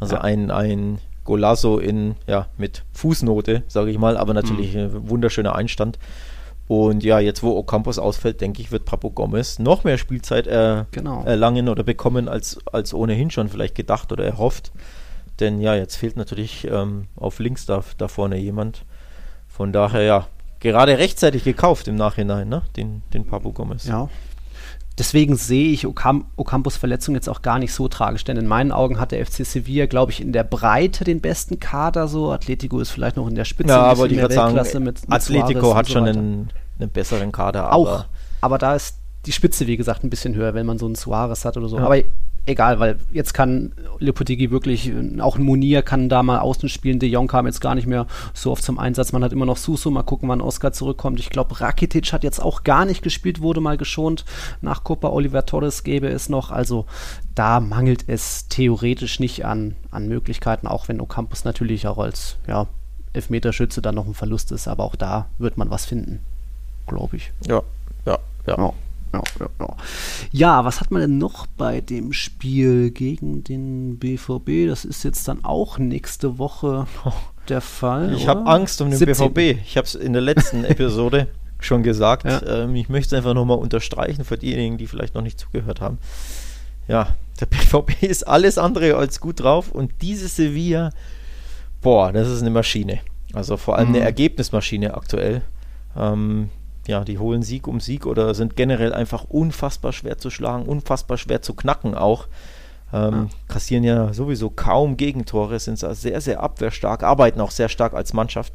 Also ja. ein, ein Golasso in, ja, mit Fußnote, sage ich mal, aber natürlich mhm. ein wunderschöner Einstand. Und ja, jetzt wo Ocampos ausfällt, denke ich, wird Papu Gomez noch mehr Spielzeit äh, genau. erlangen oder bekommen, als, als ohnehin schon vielleicht gedacht oder erhofft. Denn ja, jetzt fehlt natürlich ähm, auf links da, da vorne jemand. Von daher ja, gerade rechtzeitig gekauft im Nachhinein, ne? Den, den Papu Gomez. Ja. Deswegen sehe ich Ocam Ocampos Verletzung jetzt auch gar nicht so tragisch, denn in meinen Augen hat der FC Sevilla, glaube ich, in der Breite den besten Kader so. Atletico ist vielleicht noch in der Spitze. Ja, aber die Weltklasse sagen, mit, mit Atletico hat so schon einen, einen, besseren Kader. Auch, aber da ist die Spitze, wie gesagt, ein bisschen höher, wenn man so einen Suarez hat oder so. Ja. Aber egal, weil jetzt kann Leopoldigi wirklich, auch ein Munir kann da mal außen spielen. De Jong kam jetzt gar nicht mehr so oft zum Einsatz. Man hat immer noch Suso. Mal gucken, wann Oscar zurückkommt. Ich glaube, Rakitic hat jetzt auch gar nicht gespielt, wurde mal geschont. Nach Copa Oliver Torres gäbe es noch. Also da mangelt es theoretisch nicht an, an Möglichkeiten, auch wenn Ocampos natürlich auch als ja, Elfmeterschütze dann noch ein Verlust ist. Aber auch da wird man was finden, glaube ich. Ja, ja, ja. ja ja, ja, ja. ja, was hat man denn noch bei dem Spiel gegen den BVB? Das ist jetzt dann auch nächste Woche der Fall. Ich habe Angst um den 17. BVB. Ich habe es in der letzten Episode schon gesagt. Ja. Ähm, ich möchte es einfach nochmal unterstreichen für diejenigen, die vielleicht noch nicht zugehört haben. Ja, der BVB ist alles andere als gut drauf und diese Sevilla, boah, das ist eine Maschine. Also vor allem mhm. eine Ergebnismaschine aktuell. Ähm, ja, die holen Sieg um Sieg oder sind generell einfach unfassbar schwer zu schlagen, unfassbar schwer zu knacken auch. Ähm. Kassieren ja sowieso kaum Gegentore, sind sehr, sehr abwehrstark, arbeiten auch sehr stark als Mannschaft.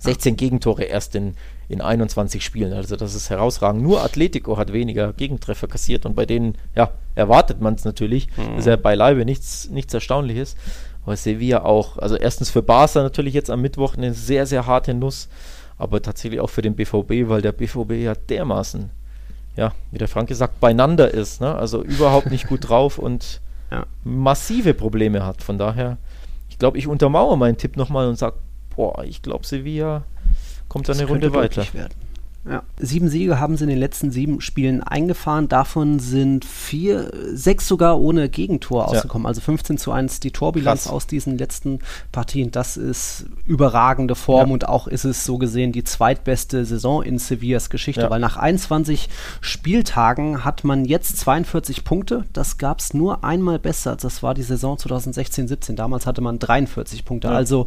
16 Gegentore erst in, in 21 Spielen, also das ist herausragend. Nur Atletico hat weniger Gegentreffer kassiert und bei denen, ja, erwartet man es natürlich. Mhm. Das ist ja beileibe nichts, nichts Erstaunliches. Aber Sevilla auch, also erstens für Barca natürlich jetzt am Mittwoch eine sehr, sehr harte Nuss aber tatsächlich auch für den BVB, weil der BVB ja dermaßen, ja, wie der Frank gesagt, beieinander ist, ne? also überhaupt nicht gut drauf und ja. massive Probleme hat. Von daher, ich glaube, ich untermauere meinen Tipp nochmal und sage, boah, ich glaube, Sevilla kommt dann eine Runde weiter. Werden. Ja. Sieben Siege haben sie in den letzten sieben Spielen eingefahren. Davon sind vier, sechs sogar ohne Gegentor ausgekommen. Ja. Also 15 zu 1 die Torbilanz Krass. aus diesen letzten Partien. Das ist überragende Form ja. und auch ist es so gesehen die zweitbeste Saison in Sevillas Geschichte, weil nach 21 Spieltagen hat man jetzt 42 Punkte. Das gab es nur einmal besser. Das war die Saison 2016-17. Damals hatte man 43 Punkte. Also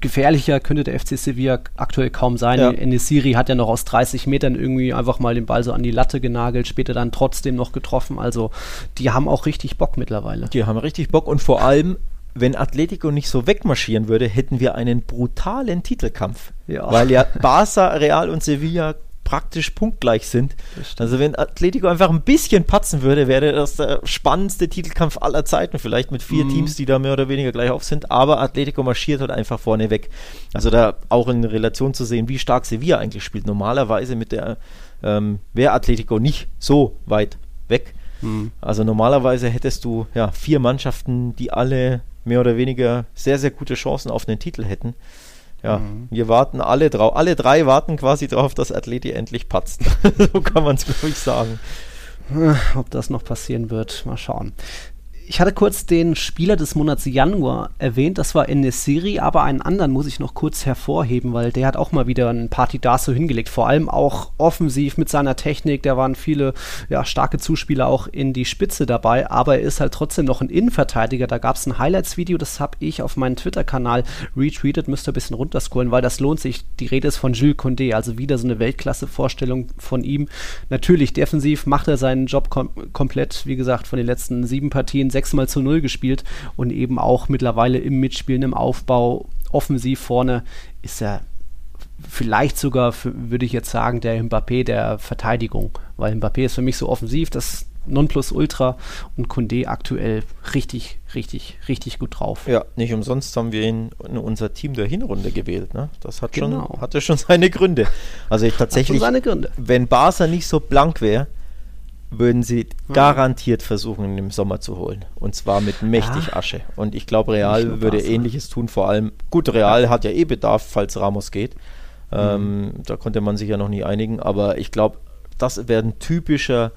gefährlicher könnte der FC Sevilla aktuell kaum sein. Ja. Enesiri hat ja noch aus 30 Metern irgendwie einfach mal den Ball so an die Latte genagelt, später dann trotzdem noch getroffen. Also die haben auch richtig Bock mittlerweile. Die haben richtig Bock und vor allem, wenn Atletico nicht so wegmarschieren würde, hätten wir einen brutalen Titelkampf. Ja. Weil ja Barca, Real und Sevilla praktisch punktgleich sind. Also wenn Atletico einfach ein bisschen patzen würde, wäre das der spannendste Titelkampf aller Zeiten, vielleicht mit vier mhm. Teams, die da mehr oder weniger gleich auf sind, aber Atletico marschiert halt einfach vorne weg. Also da auch in Relation zu sehen, wie stark Sevilla eigentlich spielt. Normalerweise mit der ähm, wäre Atletico nicht so weit weg. Mhm. Also normalerweise hättest du ja vier Mannschaften, die alle mehr oder weniger sehr, sehr gute Chancen auf den Titel hätten ja, mhm. wir warten alle drauf, alle drei warten quasi darauf, dass Athleti endlich patzt. so kann man es, glaube ich, sagen. Ob das noch passieren wird, mal schauen ich hatte kurz den Spieler des Monats Januar erwähnt, das war Enesiri, aber einen anderen muss ich noch kurz hervorheben, weil der hat auch mal wieder ein Partidaso hingelegt, vor allem auch offensiv mit seiner Technik, da waren viele ja, starke Zuspieler auch in die Spitze dabei, aber er ist halt trotzdem noch ein Innenverteidiger, da gab es ein Highlights-Video, das habe ich auf meinen Twitter-Kanal retweetet, müsst ihr ein bisschen runterscrollen, weil das lohnt sich, die Rede ist von Jules Condé, also wieder so eine Weltklasse-Vorstellung von ihm. Natürlich, defensiv macht er seinen Job kom komplett, wie gesagt, von den letzten sieben Partien, sechsmal zu null gespielt und eben auch mittlerweile im Mitspielen, im Aufbau, offensiv vorne ist er vielleicht sogar, würde ich jetzt sagen, der Mbappé der Verteidigung, weil Mbappé ist für mich so offensiv, das Nonplusultra und Kunde aktuell richtig, richtig, richtig gut drauf. Ja, nicht umsonst haben wir ihn in unser Team der Hinrunde gewählt. Ne? Das hat genau. schon, hatte schon seine Gründe. Also ich tatsächlich, wenn Barca nicht so blank wäre, würden sie garantiert versuchen, im Sommer zu holen. Und zwar mit mächtig ja. Asche. Und ich glaube, Real würde ähnliches tun. Vor allem, gut, Real ja. hat ja eh Bedarf, falls Ramos geht. Ähm, mhm. Da konnte man sich ja noch nie einigen. Aber ich glaube, das wäre ein typischer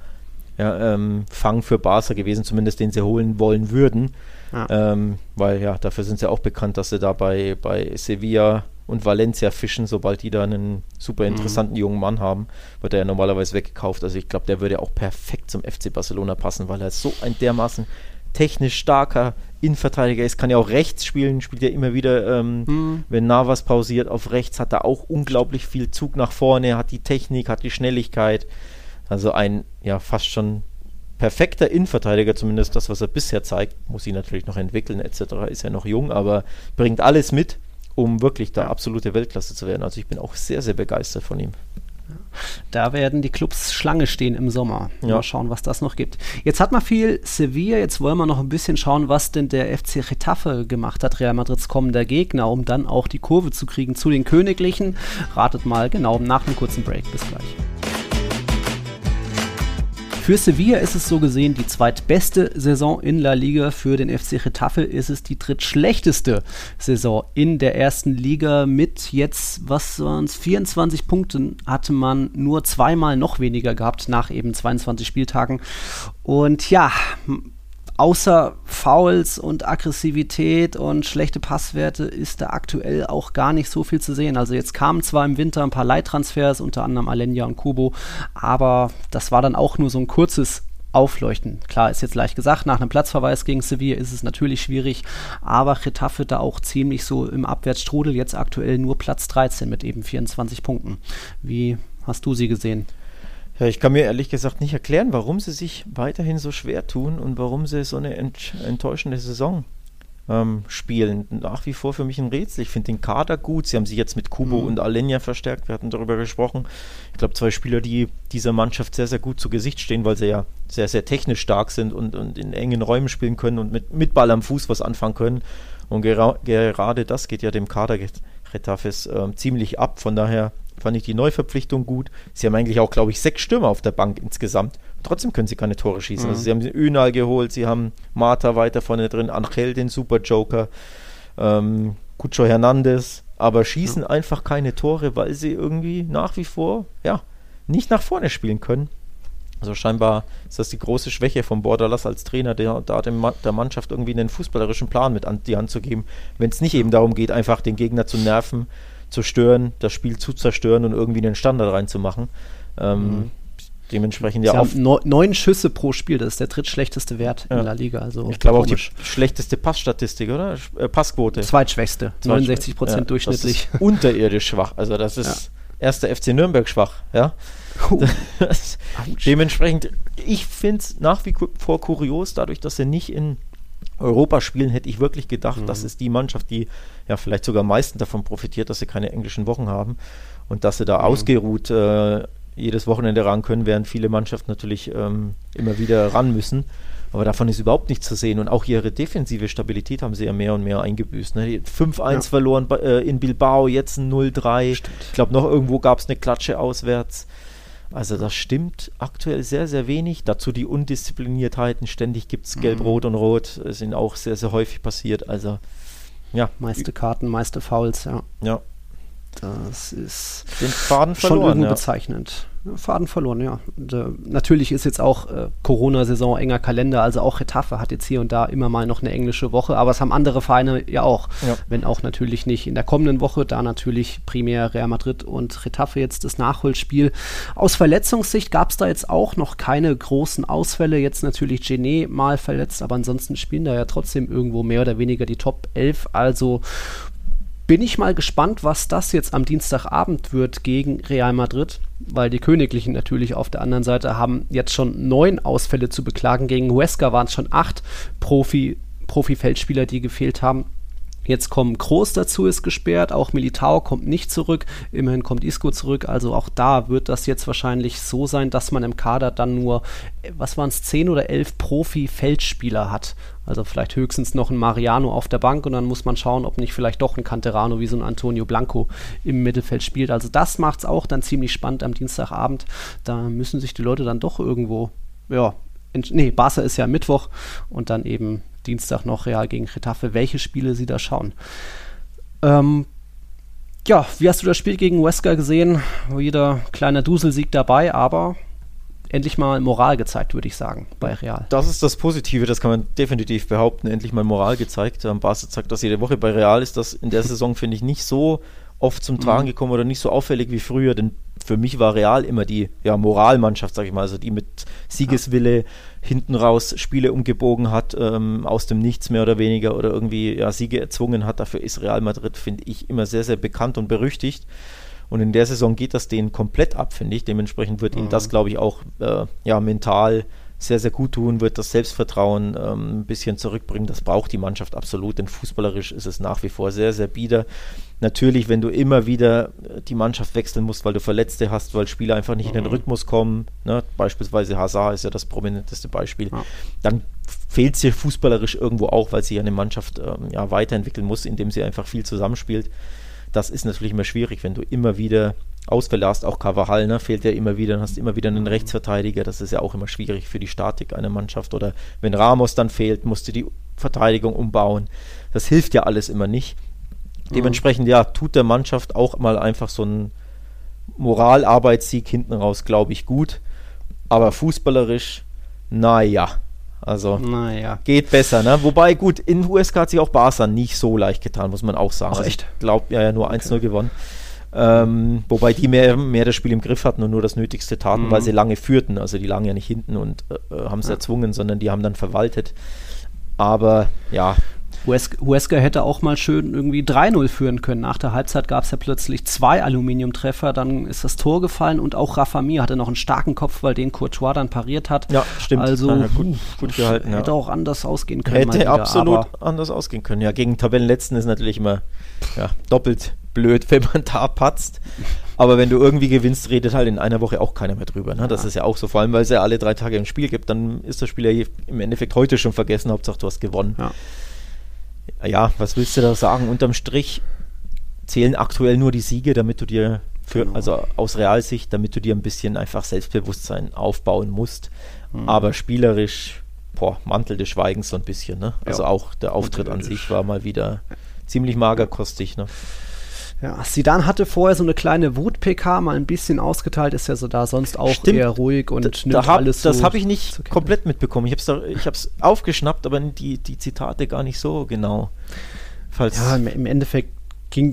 ja, ähm, Fang für Barca gewesen, zumindest den sie holen wollen würden. Ja. Ähm, weil ja, dafür sind sie auch bekannt, dass sie da bei, bei Sevilla und Valencia fischen, sobald die da einen super mhm. interessanten mhm. jungen Mann haben, wird er ja normalerweise weggekauft. Also ich glaube, der würde auch perfekt zum FC Barcelona passen, weil er so ein dermaßen technisch starker Innenverteidiger ist, kann ja auch rechts spielen, spielt ja immer wieder, ähm, mhm. wenn Navas pausiert, auf rechts hat er auch unglaublich viel Zug nach vorne, hat die Technik, hat die Schnelligkeit. Also ein, ja, fast schon perfekter Innenverteidiger, zumindest das, was er bisher zeigt, muss ihn natürlich noch entwickeln, etc. Ist ja noch jung, aber bringt alles mit um wirklich da absolute Weltklasse zu werden. Also ich bin auch sehr, sehr begeistert von ihm. Da werden die Clubs Schlange stehen im Sommer. Ja. Mal schauen, was das noch gibt. Jetzt hat man viel Sevilla, jetzt wollen wir noch ein bisschen schauen, was denn der FC Getafe gemacht hat, Real Madrids kommender Gegner, um dann auch die Kurve zu kriegen zu den Königlichen. Ratet mal genau nach einem kurzen Break. Bis gleich. Für Sevilla ist es so gesehen die zweitbeste Saison in La Liga. Für den FC Getafe ist es die drittschlechteste Saison in der ersten Liga. Mit jetzt, was waren es, 24 Punkten hatte man nur zweimal noch weniger gehabt nach eben 22 Spieltagen. Und ja, außer Fouls und Aggressivität und schlechte Passwerte ist da aktuell auch gar nicht so viel zu sehen. Also jetzt kamen zwar im Winter ein paar Leittransfers, unter anderem Alenia und Kubo, aber das war dann auch nur so ein kurzes Aufleuchten. Klar, ist jetzt leicht gesagt, nach einem Platzverweis gegen Sevilla ist es natürlich schwierig, aber Getafe da auch ziemlich so im Abwärtsstrudel, jetzt aktuell nur Platz 13 mit eben 24 Punkten. Wie hast du sie gesehen? Ja, ich kann mir ehrlich gesagt nicht erklären, warum sie sich weiterhin so schwer tun und warum sie so eine ent enttäuschende Saison ähm, spielen. Nach wie vor für mich ein Rätsel. Ich finde den Kader gut. Sie haben sich jetzt mit Kubo mhm. und Alenia verstärkt. Wir hatten darüber gesprochen. Ich glaube, zwei Spieler, die dieser Mannschaft sehr, sehr gut zu Gesicht stehen, weil sie ja sehr, sehr technisch stark sind und, und in engen Räumen spielen können und mit, mit Ball am Fuß was anfangen können. Und gera gerade das geht ja dem Kader Retafes äh, ziemlich ab. Von daher fand ich die Neuverpflichtung gut. Sie haben eigentlich auch, glaube ich, sechs Stürmer auf der Bank insgesamt. trotzdem können sie keine Tore schießen. Also mhm. Also sie haben den Önal geholt, sie haben Marta weiter vorne drin, Angel, den Super Joker, ähm, Cucho Hernandez, aber schießen ja. einfach keine Tore, weil sie irgendwie nach wie vor, ja, nicht nach vorne spielen können. Also scheinbar ist das die große Schwäche von Bordalas als Trainer, der, da dem, der Mannschaft irgendwie einen fußballerischen Plan mit an die Hand zu geben, wenn es nicht eben darum geht, einfach den Gegner zu nerven, zu stören, das Spiel zu zerstören und irgendwie einen Standard reinzumachen. Ähm, mhm. dementsprechend ja Sie auf neun, neun Schüsse pro Spiel, das ist der drittschlechteste Wert ja. in der Liga. Also ich glaube auch die schlechteste Passstatistik, oder? Äh, Passquote. Zweitschwächste, 69 Prozent ja, durchschnittlich. unterirdisch schwach. Also das ist ja. erster FC Nürnberg schwach, ja. Oh. dementsprechend, ich finde es nach wie vor kurios, dadurch, dass sie nicht in Europa spielen, hätte ich wirklich gedacht, mhm. das ist die Mannschaft, die ja vielleicht sogar am meisten davon profitiert, dass sie keine englischen Wochen haben und dass sie da mhm. ausgeruht äh, jedes Wochenende ran können, während viele Mannschaften natürlich ähm, immer wieder ran müssen. Aber davon ist überhaupt nichts zu sehen. Und auch ihre defensive Stabilität haben sie ja mehr und mehr eingebüßt. Ne? 5-1 ja. verloren äh, in Bilbao, jetzt ein 0-3. Ich glaube, noch irgendwo gab es eine Klatsche auswärts. Also das stimmt aktuell sehr, sehr wenig. Dazu die Undiszipliniertheiten. Ständig gibt es Gelb, mhm. Rot und Rot. Sind auch sehr, sehr häufig passiert. Also ja. Meiste Karten, meiste Fouls, ja. Ja. Das ist Den Faden schon verloren, irgendwo ja. bezeichnend. Faden verloren, ja. Und, äh, natürlich ist jetzt auch äh, Corona-Saison enger Kalender, also auch Retafe hat jetzt hier und da immer mal noch eine englische Woche, aber es haben andere Vereine ja auch. Ja. Wenn auch natürlich nicht in der kommenden Woche, da natürlich primär Real Madrid und Retafe jetzt das Nachholspiel. Aus Verletzungssicht gab es da jetzt auch noch keine großen Ausfälle. Jetzt natürlich Genet mal verletzt, aber ansonsten spielen da ja trotzdem irgendwo mehr oder weniger die Top 11. Also bin ich mal gespannt, was das jetzt am Dienstagabend wird gegen Real Madrid, weil die Königlichen natürlich auf der anderen Seite haben jetzt schon neun Ausfälle zu beklagen. Gegen Huesca waren es schon acht Profi, Profi-Feldspieler, die gefehlt haben. Jetzt kommen Kroos dazu, ist gesperrt, auch Militao kommt nicht zurück, immerhin kommt Isco zurück, also auch da wird das jetzt wahrscheinlich so sein, dass man im Kader dann nur, was waren es, 10 oder 11 Profi-Feldspieler hat. Also vielleicht höchstens noch ein Mariano auf der Bank und dann muss man schauen, ob nicht vielleicht doch ein Canterano wie so ein Antonio Blanco im Mittelfeld spielt. Also das macht es auch dann ziemlich spannend am Dienstagabend. Da müssen sich die Leute dann doch irgendwo, ja, nee, Barca ist ja Mittwoch und dann eben Dienstag noch Real gegen Getafe, welche Spiele sie da schauen. Ähm, ja, wie hast du das Spiel gegen Wesker gesehen? Wieder kleiner Duselsieg dabei, aber endlich mal Moral gezeigt, würde ich sagen, bei Real. Das ist das Positive, das kann man definitiv behaupten. Endlich mal Moral gezeigt. Ähm, Barca zeigt das jede Woche. Bei Real ist das in der Saison, finde ich, nicht so oft zum Tragen mhm. gekommen oder nicht so auffällig wie früher, denn für mich war Real immer die ja, Moralmannschaft, sag ich mal, also die mit Siegeswille hinten raus Spiele umgebogen hat, ähm, aus dem Nichts mehr oder weniger oder irgendwie ja, Siege erzwungen hat. Dafür ist Real Madrid, finde ich, immer sehr, sehr bekannt und berüchtigt. Und in der Saison geht das denen komplett ab, finde ich. Dementsprechend wird mhm. ihnen das, glaube ich, auch äh, ja, mental sehr, sehr gut tun, wird das Selbstvertrauen ähm, ein bisschen zurückbringen. Das braucht die Mannschaft absolut, denn fußballerisch ist es nach wie vor sehr, sehr bieder. Natürlich, wenn du immer wieder äh, die Mannschaft wechseln musst, weil du Verletzte hast, weil Spieler einfach nicht mhm. in den mhm. Rhythmus kommen, ne? beispielsweise Hazard ist ja das prominenteste Beispiel, ja. dann fehlt es dir fußballerisch irgendwo auch, weil sie eine Mannschaft ähm, ja, weiterentwickeln muss, indem sie einfach viel zusammenspielt. Das ist natürlich immer schwierig, wenn du immer wieder Ausfälle hast, auch Carvajal, ne, fehlt ja immer wieder, dann hast du immer wieder einen Rechtsverteidiger, das ist ja auch immer schwierig für die Statik einer Mannschaft. Oder wenn Ramos dann fehlt, musst du die Verteidigung umbauen. Das hilft ja alles immer nicht. Mhm. Dementsprechend, ja, tut der Mannschaft auch mal einfach so ein Moralarbeitssieg hinten raus, glaube ich, gut. Aber fußballerisch, naja. Also naja. geht besser, ne? Wobei, gut, in USK hat sich auch Barca nicht so leicht getan, muss man auch sagen. Ach, also echt? Ich glaube, ja, ja, nur okay. 1-0 gewonnen. Ähm, wobei die mehr, mehr das Spiel im Griff hatten und nur das Nötigste taten, mhm. weil sie lange führten. Also die lagen ja nicht hinten und äh, äh haben es ja. erzwungen, sondern die haben dann verwaltet. Aber ja. Huesca hätte auch mal schön irgendwie 3-0 führen können. Nach der Halbzeit gab es ja plötzlich zwei Aluminiumtreffer, dann ist das Tor gefallen und auch Rafa Mir hatte noch einen starken Kopf, weil den Courtois dann pariert hat. Ja, stimmt. Also ja, gut, gut gehalten. Hätte ja. auch anders ausgehen können. Hätte wieder, absolut anders ausgehen können. Ja, gegen Tabellenletzten ist natürlich immer ja, doppelt blöd, wenn man da patzt. Aber wenn du irgendwie gewinnst, redet halt in einer Woche auch keiner mehr drüber. Ne? Das ist ja auch so, vor allem weil es ja alle drei Tage im Spiel gibt, dann ist das Spiel ja im Endeffekt heute schon vergessen, Hauptsache du hast gewonnen. Ja, ja was willst du da sagen? Unterm Strich zählen aktuell nur die Siege, damit du dir für, genau. also aus Realsicht, damit du dir ein bisschen einfach Selbstbewusstsein aufbauen musst. Mhm. Aber spielerisch, boah, Mantel des Schweigens so ein bisschen. Ne? Also ja. auch der Auftritt an sich war mal wieder ziemlich magerkostig. Ne? Ja, Sidan hatte vorher so eine kleine Wut-PK mal ein bisschen ausgeteilt, ist ja so da sonst auch Stimmt. eher ruhig und da, nimmt da hab, alles so. Das habe ich nicht komplett mitbekommen. Ich habe es aufgeschnappt, aber die, die Zitate gar nicht so genau. Falls ja, im, im Endeffekt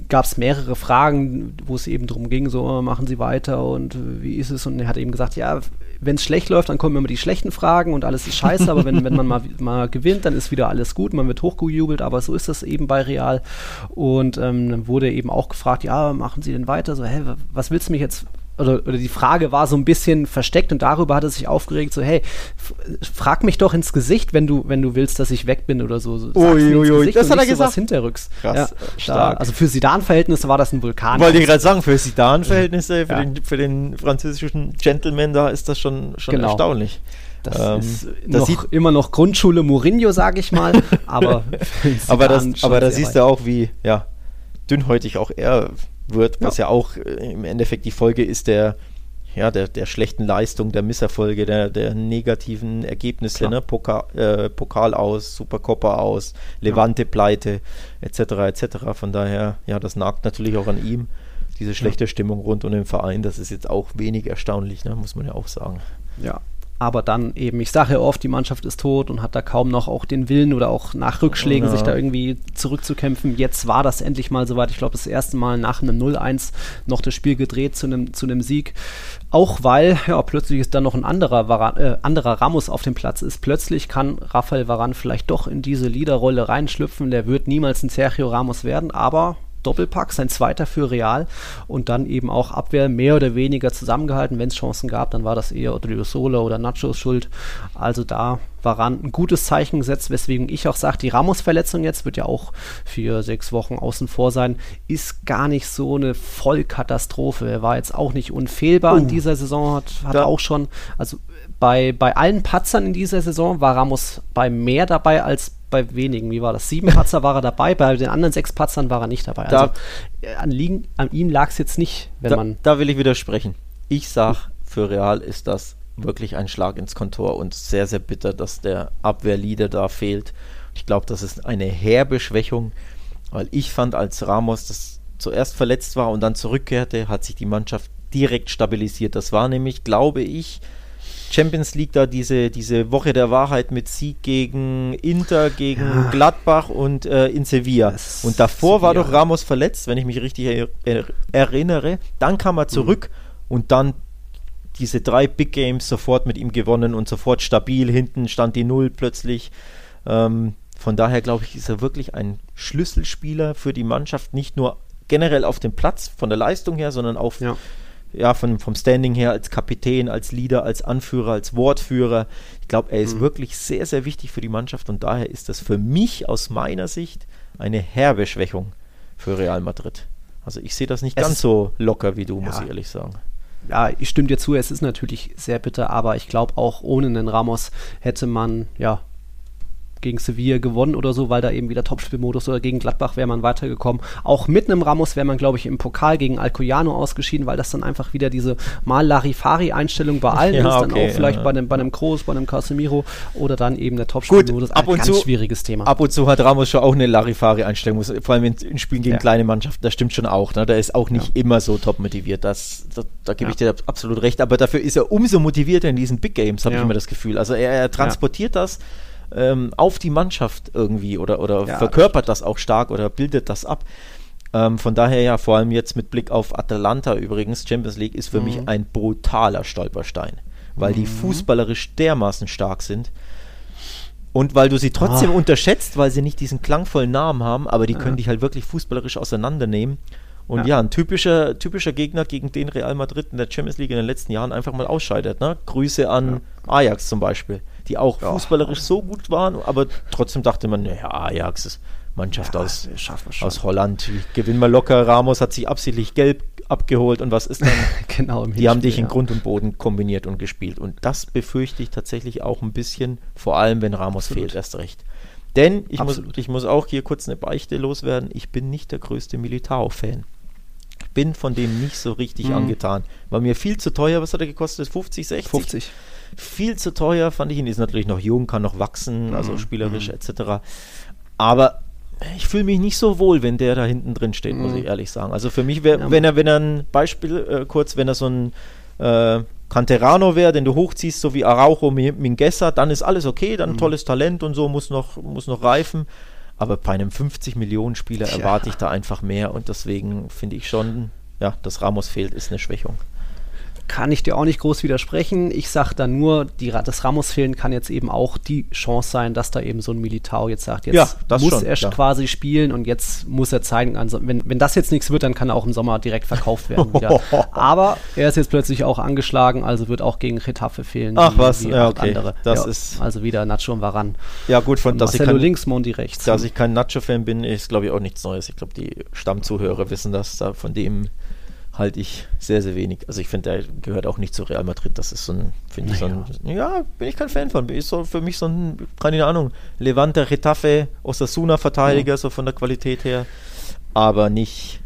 gab es mehrere Fragen, wo es eben darum ging, so machen Sie weiter und wie ist es? Und er hat eben gesagt, ja, wenn es schlecht läuft, dann kommen immer die schlechten Fragen und alles ist scheiße, aber wenn, wenn man mal, mal gewinnt, dann ist wieder alles gut, man wird hochgejubelt, aber so ist das eben bei Real. Und ähm, dann wurde eben auch gefragt, ja, machen Sie denn weiter? So, hä, was willst du mich jetzt oder, oder die Frage war so ein bisschen versteckt und darüber hat er sich aufgeregt, so, hey, frag mich doch ins Gesicht, wenn du, wenn du willst, dass ich weg bin oder so. Uiuiui, das hat er gesagt. hinterrücks. Krass, ja, stark. Da, also für Sidan-Verhältnisse war das ein Vulkan. Wollte ich gerade sagen, für Sidan-Verhältnisse, für, ja. den, für den französischen Gentleman da ist das schon, schon genau. erstaunlich. Das ähm, ist das noch, immer noch Grundschule Mourinho, sage ich mal. aber aber, das, aber da siehst du auch, wie ja, dünnhäutig auch er wird, was ja, ja auch äh, im Endeffekt die Folge ist der, ja, der, der schlechten Leistung, der Misserfolge, der, der negativen Ergebnisse, ne? Pokal, äh, Pokal aus, Supercoppa aus, Levante-Pleite, etc., etc. Von daher, ja, das nagt natürlich auch an ihm, diese schlechte ja. Stimmung rund um den Verein. Das ist jetzt auch wenig erstaunlich, ne? muss man ja auch sagen. Ja, aber dann eben, ich sage ja oft, die Mannschaft ist tot und hat da kaum noch auch den Willen oder auch nach Rückschlägen ja. sich da irgendwie zurückzukämpfen. Jetzt war das endlich mal soweit. Ich glaube, das erste Mal nach einem 0-1 noch das Spiel gedreht zu einem, zu einem Sieg. Auch weil, ja, plötzlich ist dann noch ein anderer, Varan, äh, anderer Ramos auf dem Platz ist. Plötzlich kann Rafael Varan vielleicht doch in diese Leaderrolle reinschlüpfen. Der wird niemals ein Sergio Ramos werden, aber Doppelpack, sein zweiter für Real und dann eben auch Abwehr mehr oder weniger zusammengehalten. Wenn es Chancen gab, dann war das eher Odriozola oder Nachos Schuld. Also da war Ran ein gutes Zeichen gesetzt, weswegen ich auch sage, die Ramos-Verletzung jetzt wird ja auch vier, sechs Wochen außen vor sein, ist gar nicht so eine Vollkatastrophe. Er war jetzt auch nicht unfehlbar uh, in dieser Saison, hat, hat auch schon, also bei, bei allen Patzern in dieser Saison war Ramos bei mehr dabei als bei wenigen. Wie war das? Sieben Patzer war er dabei, bei den anderen sechs Patzern war er nicht dabei. Da, also äh, an, liegen, an ihm lag es jetzt nicht, wenn da, man. Da will ich widersprechen. Ich sag, für Real ist das wirklich ein Schlag ins Kontor und sehr, sehr bitter, dass der Abwehrleader da fehlt. Ich glaube, das ist eine herbe Schwächung, weil ich fand, als Ramos das zuerst verletzt war und dann zurückkehrte, hat sich die Mannschaft direkt stabilisiert. Das war nämlich, glaube ich, Champions League da diese, diese Woche der Wahrheit mit Sieg gegen Inter, gegen ja. Gladbach und äh, in Sevilla. Das und davor Sevilla. war doch Ramos verletzt, wenn ich mich richtig er er erinnere. Dann kam er mhm. zurück mhm. und dann diese drei Big Games sofort mit ihm gewonnen und sofort stabil. Hinten stand die Null plötzlich. Ähm, von daher glaube ich, ist er wirklich ein Schlüsselspieler für die Mannschaft, nicht nur generell auf dem Platz von der Leistung her, sondern auch ja ja, von, vom Standing her als Kapitän, als Leader, als Anführer, als Wortführer. Ich glaube, er ist mhm. wirklich sehr, sehr wichtig für die Mannschaft und daher ist das für mich aus meiner Sicht eine herbe Schwächung für Real Madrid. Also ich sehe das nicht es ganz so locker wie du, ja. muss ich ehrlich sagen. Ja, ich stimme dir zu, es ist natürlich sehr bitter, aber ich glaube auch ohne einen Ramos hätte man ja gegen Sevilla gewonnen oder so, weil da eben wieder Topspielmodus oder gegen Gladbach wäre man weitergekommen. Auch mit einem Ramos wäre man, glaube ich, im Pokal gegen Alcoyano ausgeschieden, weil das dann einfach wieder diese mal Larifari-Einstellung bei allen ja, ist, dann auch vielleicht ja. bei einem, bei einem Kroos, bei einem Casemiro oder dann eben der Topspielmodus. Ab und ganz zu, schwieriges Thema. Ab und zu hat Ramos schon auch eine Larifari-Einstellung, vor allem in, in Spielen gegen ja. kleine Mannschaften, das stimmt schon auch. Ne? Der ist auch nicht immer so top motiviert, das, das da gebe ich dir absolut recht, aber dafür ist er umso motivierter in diesen Big Games, habe ich immer das Gefühl. Also er, er transportiert das ähm, auf die Mannschaft irgendwie oder, oder ja, verkörpert das, das, auch stark oder bildet das ab. Ähm, von daher ja, vor allem jetzt mit Blick auf Atalanta übrigens, Champions League ist für mhm. mich ein brutaler Stolperstein, weil mhm. die fußballerisch dermaßen stark sind. Und weil du sie trotzdem ah. unterschätzt, weil sie nicht diesen klangvollen Namen haben, aber die können dich halt wirklich fußballerisch auseinandernehmen. Und ja. ja, ein typischer, typischer Gegner, gegen den Real Madrid in der Champions League in den letzten Jahren einfach mal ausscheidet. Ne? Grüße an ja. Ajax zum Beispiel die auch ja. fußballerisch so gut waren, aber trotzdem dachte man, ja, Ajax ist Mannschaft ja, aus, aus Holland, gewinnen wir locker. Ramos hat sich absichtlich gelb abgeholt und was ist dann? genau, die haben dich ja. in Grund und Boden kombiniert und gespielt. Und das befürchte ich tatsächlich auch ein bisschen, vor allem wenn Ramos Absolut. fehlt, erst recht. Denn ich muss, ich muss auch hier kurz eine Beichte loswerden. Ich bin nicht der größte Militao-Fan. Ich bin von dem nicht so richtig mhm. angetan. War mir viel zu teuer. Was hat er gekostet? 50, 60? 50 viel zu teuer, fand ich ihn. Ist natürlich noch jung, kann noch wachsen, also mhm. spielerisch mhm. etc. Aber ich fühle mich nicht so wohl, wenn der da hinten drin steht, muss ich mhm. ehrlich sagen. Also für mich wäre, ja, wenn er, wenn er ein Beispiel äh, kurz, wenn er so ein äh, Canterano wäre, den du hochziehst, so wie Araujo Mingueza, dann ist alles okay, dann mhm. tolles Talent und so, muss noch, muss noch reifen. Aber bei einem 50 Millionen Spieler Tja. erwarte ich da einfach mehr und deswegen finde ich schon, ja, dass Ramos fehlt, ist eine Schwächung. Kann ich dir auch nicht groß widersprechen. Ich sage da nur, die, das Ramos-Fehlen kann jetzt eben auch die Chance sein, dass da eben so ein Militao jetzt sagt, jetzt Ja, das muss schon, er klar. quasi spielen und jetzt muss er zeigen, also wenn, wenn das jetzt nichts wird, dann kann er auch im Sommer direkt verkauft werden. Aber er ist jetzt plötzlich auch angeschlagen, also wird auch gegen Retafe fehlen. Ach was, ja, acht okay. Das ist- Also wieder Nacho und Varan. Ja, gut, von dass ich, Marcelo kein, links, Mondi rechts. dass ich kein Nacho-Fan bin, ist, glaube ich, auch nichts Neues. Ich glaube, die Stammzuhörer wissen das. Da, von dem halte ich sehr, sehr wenig. Also ich finde, der gehört auch nicht zu Real Madrid. Das ist so ein, finde ich so ein, ja, bin ich kein Fan von. Ist so für mich so ein, keine Ahnung, Levante, Retafe, Osasuna-Verteidiger, so von der Qualität her. Aber nicht,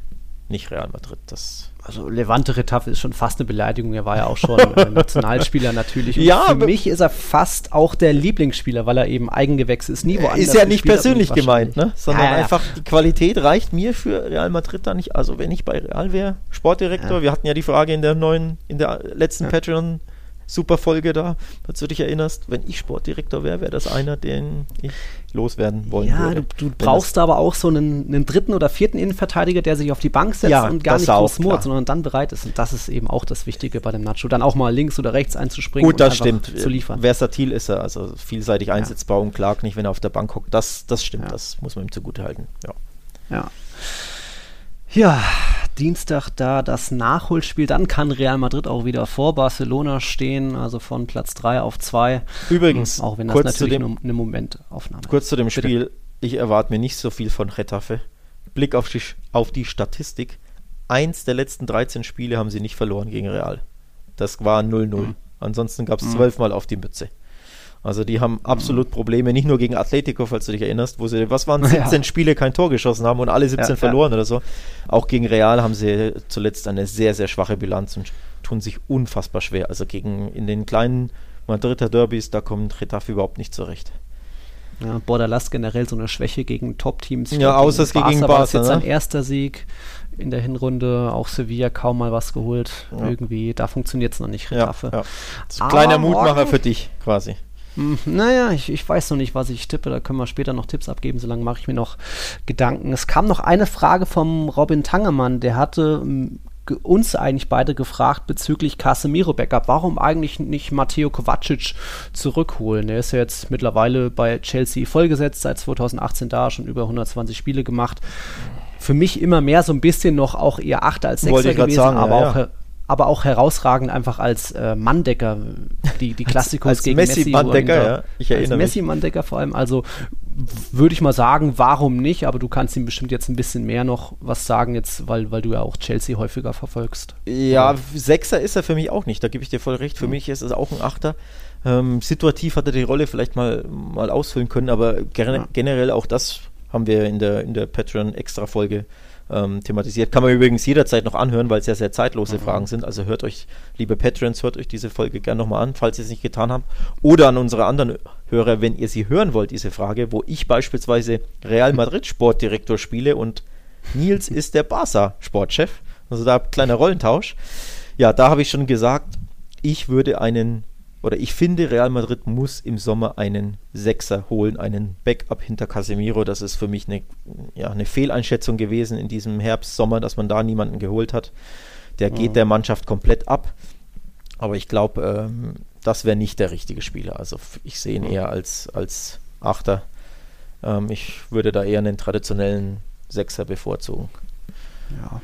nicht Real Madrid. Das Also Levante Retafe ist schon fast eine Beleidigung. Er war ja auch schon äh, Nationalspieler natürlich. Und Ja, für mich ist er fast auch der Lieblingsspieler, weil er eben Eigengewächs ist. Nie woanders ist ja nicht persönlich gemeint, ne? Sondern Ja, ja, einfach die Qualität reicht mir für Real Madrid da nicht. Also wenn ich bei Real wäre, Sportdirektor, Ja. wir hatten ja die Frage in der neuen, in der letzten Ja. Patreon Superfolge da, falls du dich erinnerst, wenn ich Sportdirektor wäre, wäre das einer, den ich loswerden wollen Ja, würde. du, du Wenn brauchst aber auch so einen, einen dritten oder vierten Innenverteidiger, der sich auf die Bank setzt Ja, und gar nicht groß murrt, sondern dann bereit ist. Und das ist eben auch das Wichtige bei dem Nacho. Dann auch mal links oder rechts einzuspringen Gut, das stimmt. zu liefern. Versatil ist er, also vielseitig einsetzbar und klagt nicht, wenn er auf der Bank hockt. Das, das stimmt, Ja. das muss man ihm zugute halten. Ja. Ja. Ja, Dienstag da das Nachholspiel. Dann kann Real Madrid auch wieder vor Barcelona stehen, also von Platz 3 auf 2. Übrigens, Auch wenn das kurz zu natürlich dem- nur eine Momentaufnahme Kurz zu dem Bitte. Spiel. Ich erwarte mir nicht so viel von Retafe. Blick auf die, auf die Statistik. Eins der letzten 13 Spiele haben sie nicht verloren gegen Real. Das war 0-0. Mhm. Ansonsten gab es zwölfmal auf die Mütze. Also die haben absolut Mhm. Probleme, nicht nur gegen Atletico, falls du dich erinnerst, wo sie, was waren, Ja. 17 Spiele kein Tor geschossen haben und alle 17 Ja, ja. verloren oder so. Auch gegen Real haben sie zuletzt eine sehr, sehr schwache Bilanz und tun sich unfassbar schwer. Also gegen in den kleinen Madrider Derbys, da kommt Retafe überhaupt nicht zurecht. Ja, Bordalas generell so eine Schwäche gegen Top-Teams. Ja, außer es gegen war das Barca, jetzt ne? sein erster Sieg in der Hinrunde. Auch Sevilla kaum mal was geholt. Ja. Irgendwie, da funktioniert es noch nicht, Ja, Retafe. ja. So Aber kleiner Mutmacher für dich quasi. Hm, Naja, ich, ich weiß noch nicht, was ich tippe. Da können wir später noch Tipps abgeben. Solange mache ich mir noch Gedanken. Es kam noch eine Frage vom Robin Tangemann. Der hatte hm, ge- uns eigentlich beide gefragt bezüglich Casemiro Backup. Warum eigentlich nicht Matteo Kovacic zurückholen? Der ist ja jetzt mittlerweile bei Chelsea vollgesetzt, seit 2018 da, schon über 120 Spiele gemacht. Für mich immer mehr so ein bisschen noch auch eher Achter als Wollte Sechser ich grad gewesen, sagen, aber ja, auch ja. Aber auch herausragend einfach als äh, Manndecker, die, die Klassikos als gegen Messi Messi. er Manndecker, da- ja. Ich erinnere als mich. Messi Manndecker vor allem. Also würde ich mal sagen, warum nicht? Aber du kannst ihm bestimmt jetzt ein bisschen mehr noch was sagen jetzt, weil, weil du ja auch Chelsea häufiger verfolgst. Ja, Sechser ist er für mich auch nicht, da gebe ich dir voll recht. Für mich ist es auch ein Achter. Ähm, situativ hat er die Rolle vielleicht mal, mal ausfüllen können, aber ger Ja. generell auch das haben wir in der, in der Patreon-Extra-Folge ähm, thematisiert. Kann man übrigens jederzeit noch anhören, weil es ja sehr zeitlose Fragen sind. Also hört euch, liebe Patrons, hört euch diese Folge gerne nochmal an, falls ihr es nicht getan habt. Oder an unsere anderen Hörer, wenn ihr sie hören wollt, diese Frage, wo ich beispielsweise Real Madrid Sportdirektor spiele und Nils ist der Barca Sportchef. Also da kleiner Rollentausch. Ja, da habe ich schon gesagt, ich würde einen oder ich finde, Real Madrid muss im Sommer einen Sechser holen, einen Backup hinter Casemiro. Das ist für mich eine, ja, eine Fehleinschätzung gewesen in diesem Herbst, Sommer, dass man da niemanden geholt hat. Der geht der Mannschaft komplett ab. Aber ich glaube, ähm, das wäre nicht der richtige Spieler. Also ich sehe ihn eher als, als Achter. Ähm, ich würde da eher einen traditionellen Sechser bevorzugen. Ja.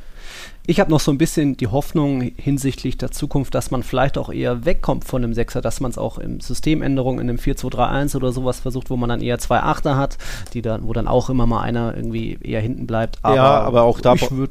Ich habe noch so ein bisschen die Hoffnung hinsichtlich der Zukunft, dass man vielleicht auch eher wegkommt von einem Sechser, dass man es auch im Systemänderung in einem 4-2-3-1 oder sowas versucht, wo man dann eher zwei Achter hat, die dann, wo dann auch immer mal einer irgendwie eher hinten bleibt. Ja, aber auch da würd,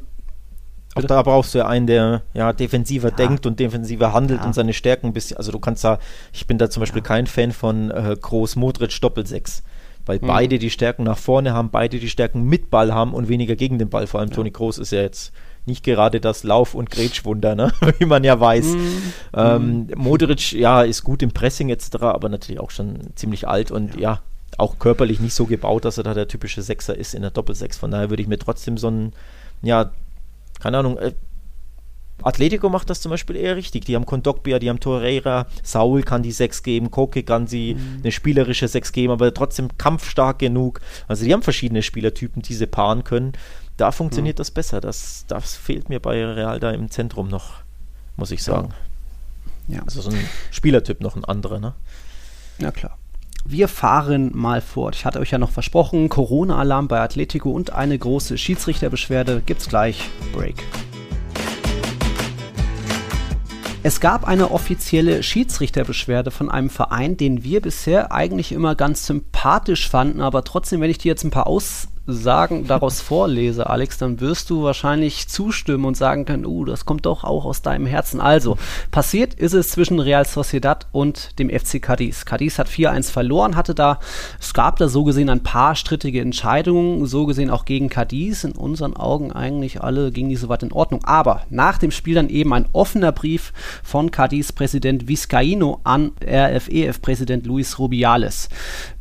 Auch da brauchst du ja einen, der ja defensiver Ja. denkt und defensiver handelt Ja. und seine Stärken ein bisschen. Also du kannst da, ich bin da zum Beispiel kein Fan von äh, Groß Modric Doppelsechs, weil Mhm. beide die Stärken nach vorne haben, beide die Stärken mit Ball haben und weniger gegen den Ball. Vor allem Toni Groß ist ja jetzt nicht gerade das Lauf- und Grätschwunder, ne? wie man ja weiß. Mhm. Ähm, Modric, ja, ist gut im Pressing etc., aber natürlich auch schon ziemlich alt und ja. auch körperlich nicht so gebaut, dass er da der typische Sechser ist in der Doppelsechs. Von daher würde ich mir trotzdem so einen, ja, keine Ahnung, äh, Atletico macht das zum Beispiel eher richtig. Die haben Kondogbia, die haben Torreira, Saul kann die 6 geben, Koke kann sie mhm. eine spielerische 6 geben, aber trotzdem kampfstark genug. Also die haben verschiedene Spielertypen, die sie paaren können. Da funktioniert mhm. das besser. Das, das fehlt mir bei Real da im Zentrum noch, muss ich sagen. Ja. Also so ein Spielertyp noch ein anderer, ne? Ja, klar. Wir fahren mal fort. Ich hatte euch ja noch versprochen, Corona-Alarm bei Atletico und eine große Schiedsrichterbeschwerde. Gibt's gleich. Break. Es gab eine offizielle Schiedsrichterbeschwerde von einem Verein, den wir bisher eigentlich immer ganz sympathisch fanden, aber trotzdem, wenn ich dir jetzt ein paar Aus sagen, daraus vorlese, Alex, dann wirst du wahrscheinlich zustimmen und sagen können, uh, das kommt doch auch aus deinem Herzen. Also, passiert ist es zwischen Real Sociedad und dem FC Cadiz. Cadiz hat 4-1 verloren, hatte da, es gab da so gesehen ein paar strittige Entscheidungen, so gesehen auch gegen Cadiz. In unseren Augen eigentlich alle ging die soweit in Ordnung. Aber nach dem Spiel dann eben ein offener Brief von Cadiz-Präsident Vizcaíno an RFEF-Präsident Luis Rubiales.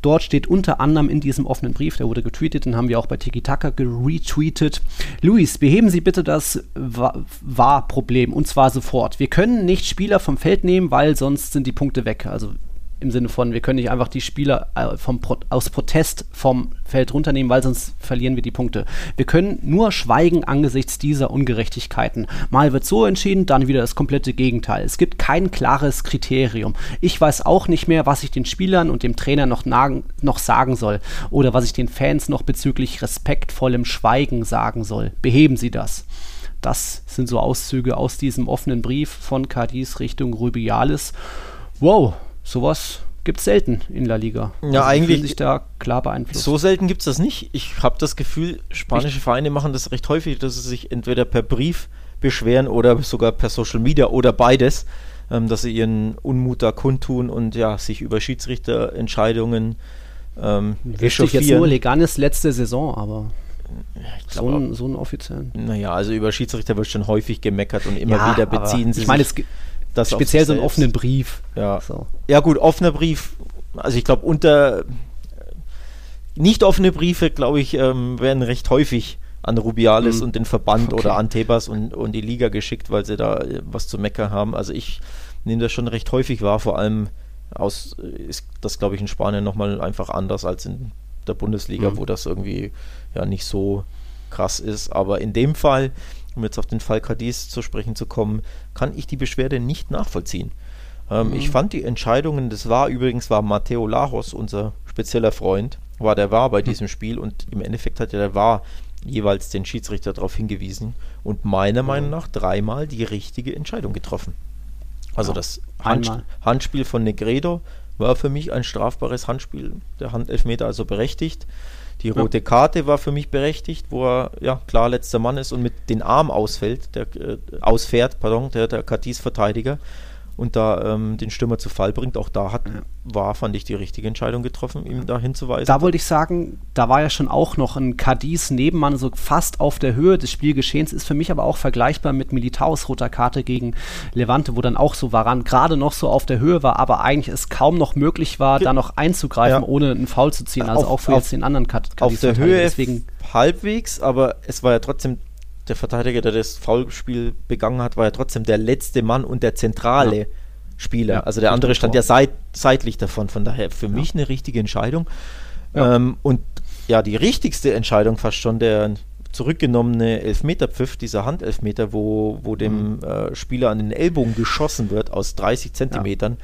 Dort steht unter anderem in diesem offenen Brief, der wurde getweetet, den haben wir auch bei Tiki Taka geretweetet. Luis, beheben Sie bitte das War-Problem und zwar sofort. Wir können nicht Spieler vom Feld nehmen, weil sonst sind die Punkte weg. Also im Sinne von, wir können nicht einfach die Spieler äh, vom Pro aus Protest vom Feld runternehmen, weil sonst verlieren wir die Punkte. Wir können nur schweigen angesichts dieser Ungerechtigkeiten. Mal wird so entschieden, dann wieder das komplette Gegenteil. Es gibt kein klares Kriterium. Ich weiß auch nicht mehr, was ich den Spielern und dem Trainer noch, noch sagen soll oder was ich den Fans noch bezüglich respektvollem Schweigen sagen soll. Beheben Sie das. Das sind so Auszüge aus diesem offenen Brief von Cadiz Richtung Rubiales. Wow, sowas gibt es selten in La Liga. Ja, also eigentlich. sich da klar beeinflusst. So selten gibt es das nicht. Ich habe das Gefühl, spanische Vereine machen das recht häufig, dass sie sich entweder per Brief beschweren oder sogar per Social Media oder beides, ähm, dass sie ihren Unmut da kundtun und ja, sich über Schiedsrichterentscheidungen ähm, ich jetzt nur Leganes letzte Saison, aber so, einen, so einen offiziellen. Naja, also über Schiedsrichter wird schon häufig gemeckert und immer ja, wieder beziehen sie ich meine, sich das Speziell so einen offenen Brief. Ja, so. ja gut, offener Brief. Also ich glaube, unter nicht offene Briefe, glaube ich, ähm, werden recht häufig an Rubiales mhm. und den Verband okay. oder an Tebas und, und die Liga geschickt, weil sie da äh, was zu meckern haben. Also ich nehme das schon recht häufig wahr, vor allem aus, ist das, glaube ich, in Spanien nochmal einfach anders als in der Bundesliga, mhm. wo das irgendwie ja nicht so krass ist. Aber in dem Fall um jetzt auf den Fall Cadiz zu sprechen zu kommen, kann ich die Beschwerde nicht nachvollziehen. Ähm, mhm. Ich fand die Entscheidungen, das war übrigens, war Matteo Lajos, unser spezieller Freund, war der war bei mhm. diesem Spiel und im Endeffekt hat der war jeweils den Schiedsrichter darauf hingewiesen und meiner mhm. Meinung nach dreimal die richtige Entscheidung getroffen. Also ja, das Hand, Handspiel von Negredo war für mich ein strafbares Handspiel, der Handelfmeter also berechtigt. Die rote ja. Karte war für mich berechtigt, wo er ja klar letzter Mann ist und mit den Arm ausfällt, der äh, ausfährt, pardon, der, der Katis-Verteidiger und da ähm, den Stürmer zu Fall bringt. Auch da hat, ja. war, fand ich, die richtige Entscheidung getroffen, ihm da hinzuweisen. Da wollte ich sagen, da war ja schon auch noch ein Cadiz Nebenmann, so fast auf der Höhe des Spielgeschehens, ist für mich aber auch vergleichbar mit Militaus roter Karte gegen Levante, wo dann auch so Varan gerade noch so auf der Höhe war, aber eigentlich es kaum noch möglich war, Ge da noch einzugreifen, ja. ohne einen Foul zu ziehen. Also auf, auch für auf, jetzt den anderen Cadiz. Auf der Höhe deswegen halbwegs, aber es war ja trotzdem der Verteidiger, der das Foulspiel begangen hat, war ja trotzdem der letzte Mann und der zentrale ja. Spieler. Ja, also der andere stand ja seit, seitlich davon. Von daher für ja. mich eine richtige Entscheidung. Ähm, und ja, die richtigste Entscheidung fast schon der zurückgenommene Elfmeterpfiff, dieser Handelfmeter, wo, wo dem mhm. äh, Spieler an den Ellbogen geschossen wird aus 30 Zentimetern.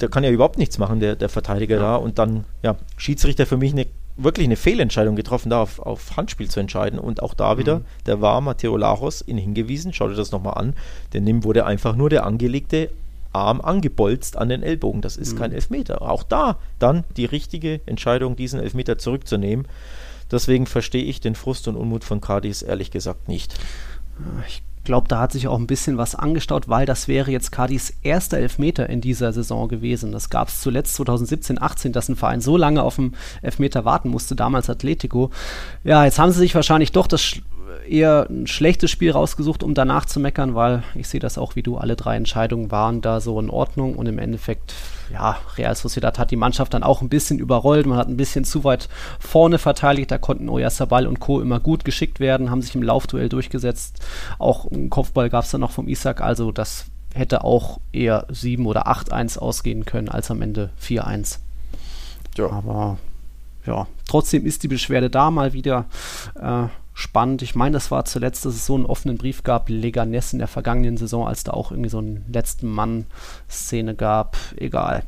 Der kann ja überhaupt nichts machen, der, der Verteidiger da. Und dann, ja, Schiedsrichter für mich eine wirklich eine Fehlentscheidung getroffen, da auf, auf Handspiel zu entscheiden. Und auch da wieder, mhm. der war Matteo Lajos ihn hingewiesen, schaut euch das nochmal an. Denn dem wurde einfach nur der angelegte Arm angebolzt an den Ellbogen. Das ist mhm. kein Elfmeter. Auch da dann die richtige Entscheidung, diesen Elfmeter zurückzunehmen. Deswegen verstehe ich den Frust und Unmut von Cardis ehrlich gesagt nicht. Ich glaube, da hat sich auch ein bisschen was angestaut, weil das wäre jetzt Cardis erster Elfmeter in dieser Saison gewesen. Das gab es zuletzt 2017, 18, dass ein Verein so lange auf den Elfmeter warten musste, damals Atletico. Ja, jetzt haben sie sich wahrscheinlich doch das eher ein schlechtes Spiel rausgesucht, um danach zu meckern, weil ich sehe das auch wie du, alle drei Entscheidungen waren da so in Ordnung und im Endeffekt, ja, Real Sociedad hat die Mannschaft dann auch ein bisschen überrollt, man hat ein bisschen zu weit vorne verteidigt, da konnten Oyarzabal und Co. immer gut geschickt werden, haben sich im Laufduell durchgesetzt, auch einen Kopfball gab es dann noch vom Isaac, also das hätte auch eher 7 oder 8-1 ausgehen können, als am Ende 4-1. Ja. Aber ja, trotzdem ist die Beschwerde da mal wieder äh, spannend. Ich meine, das war zuletzt, dass es so einen offenen Brief gab, Leganes in der vergangenen Saison, als da auch irgendwie so eine letzten Mann-Szene gab. Egal.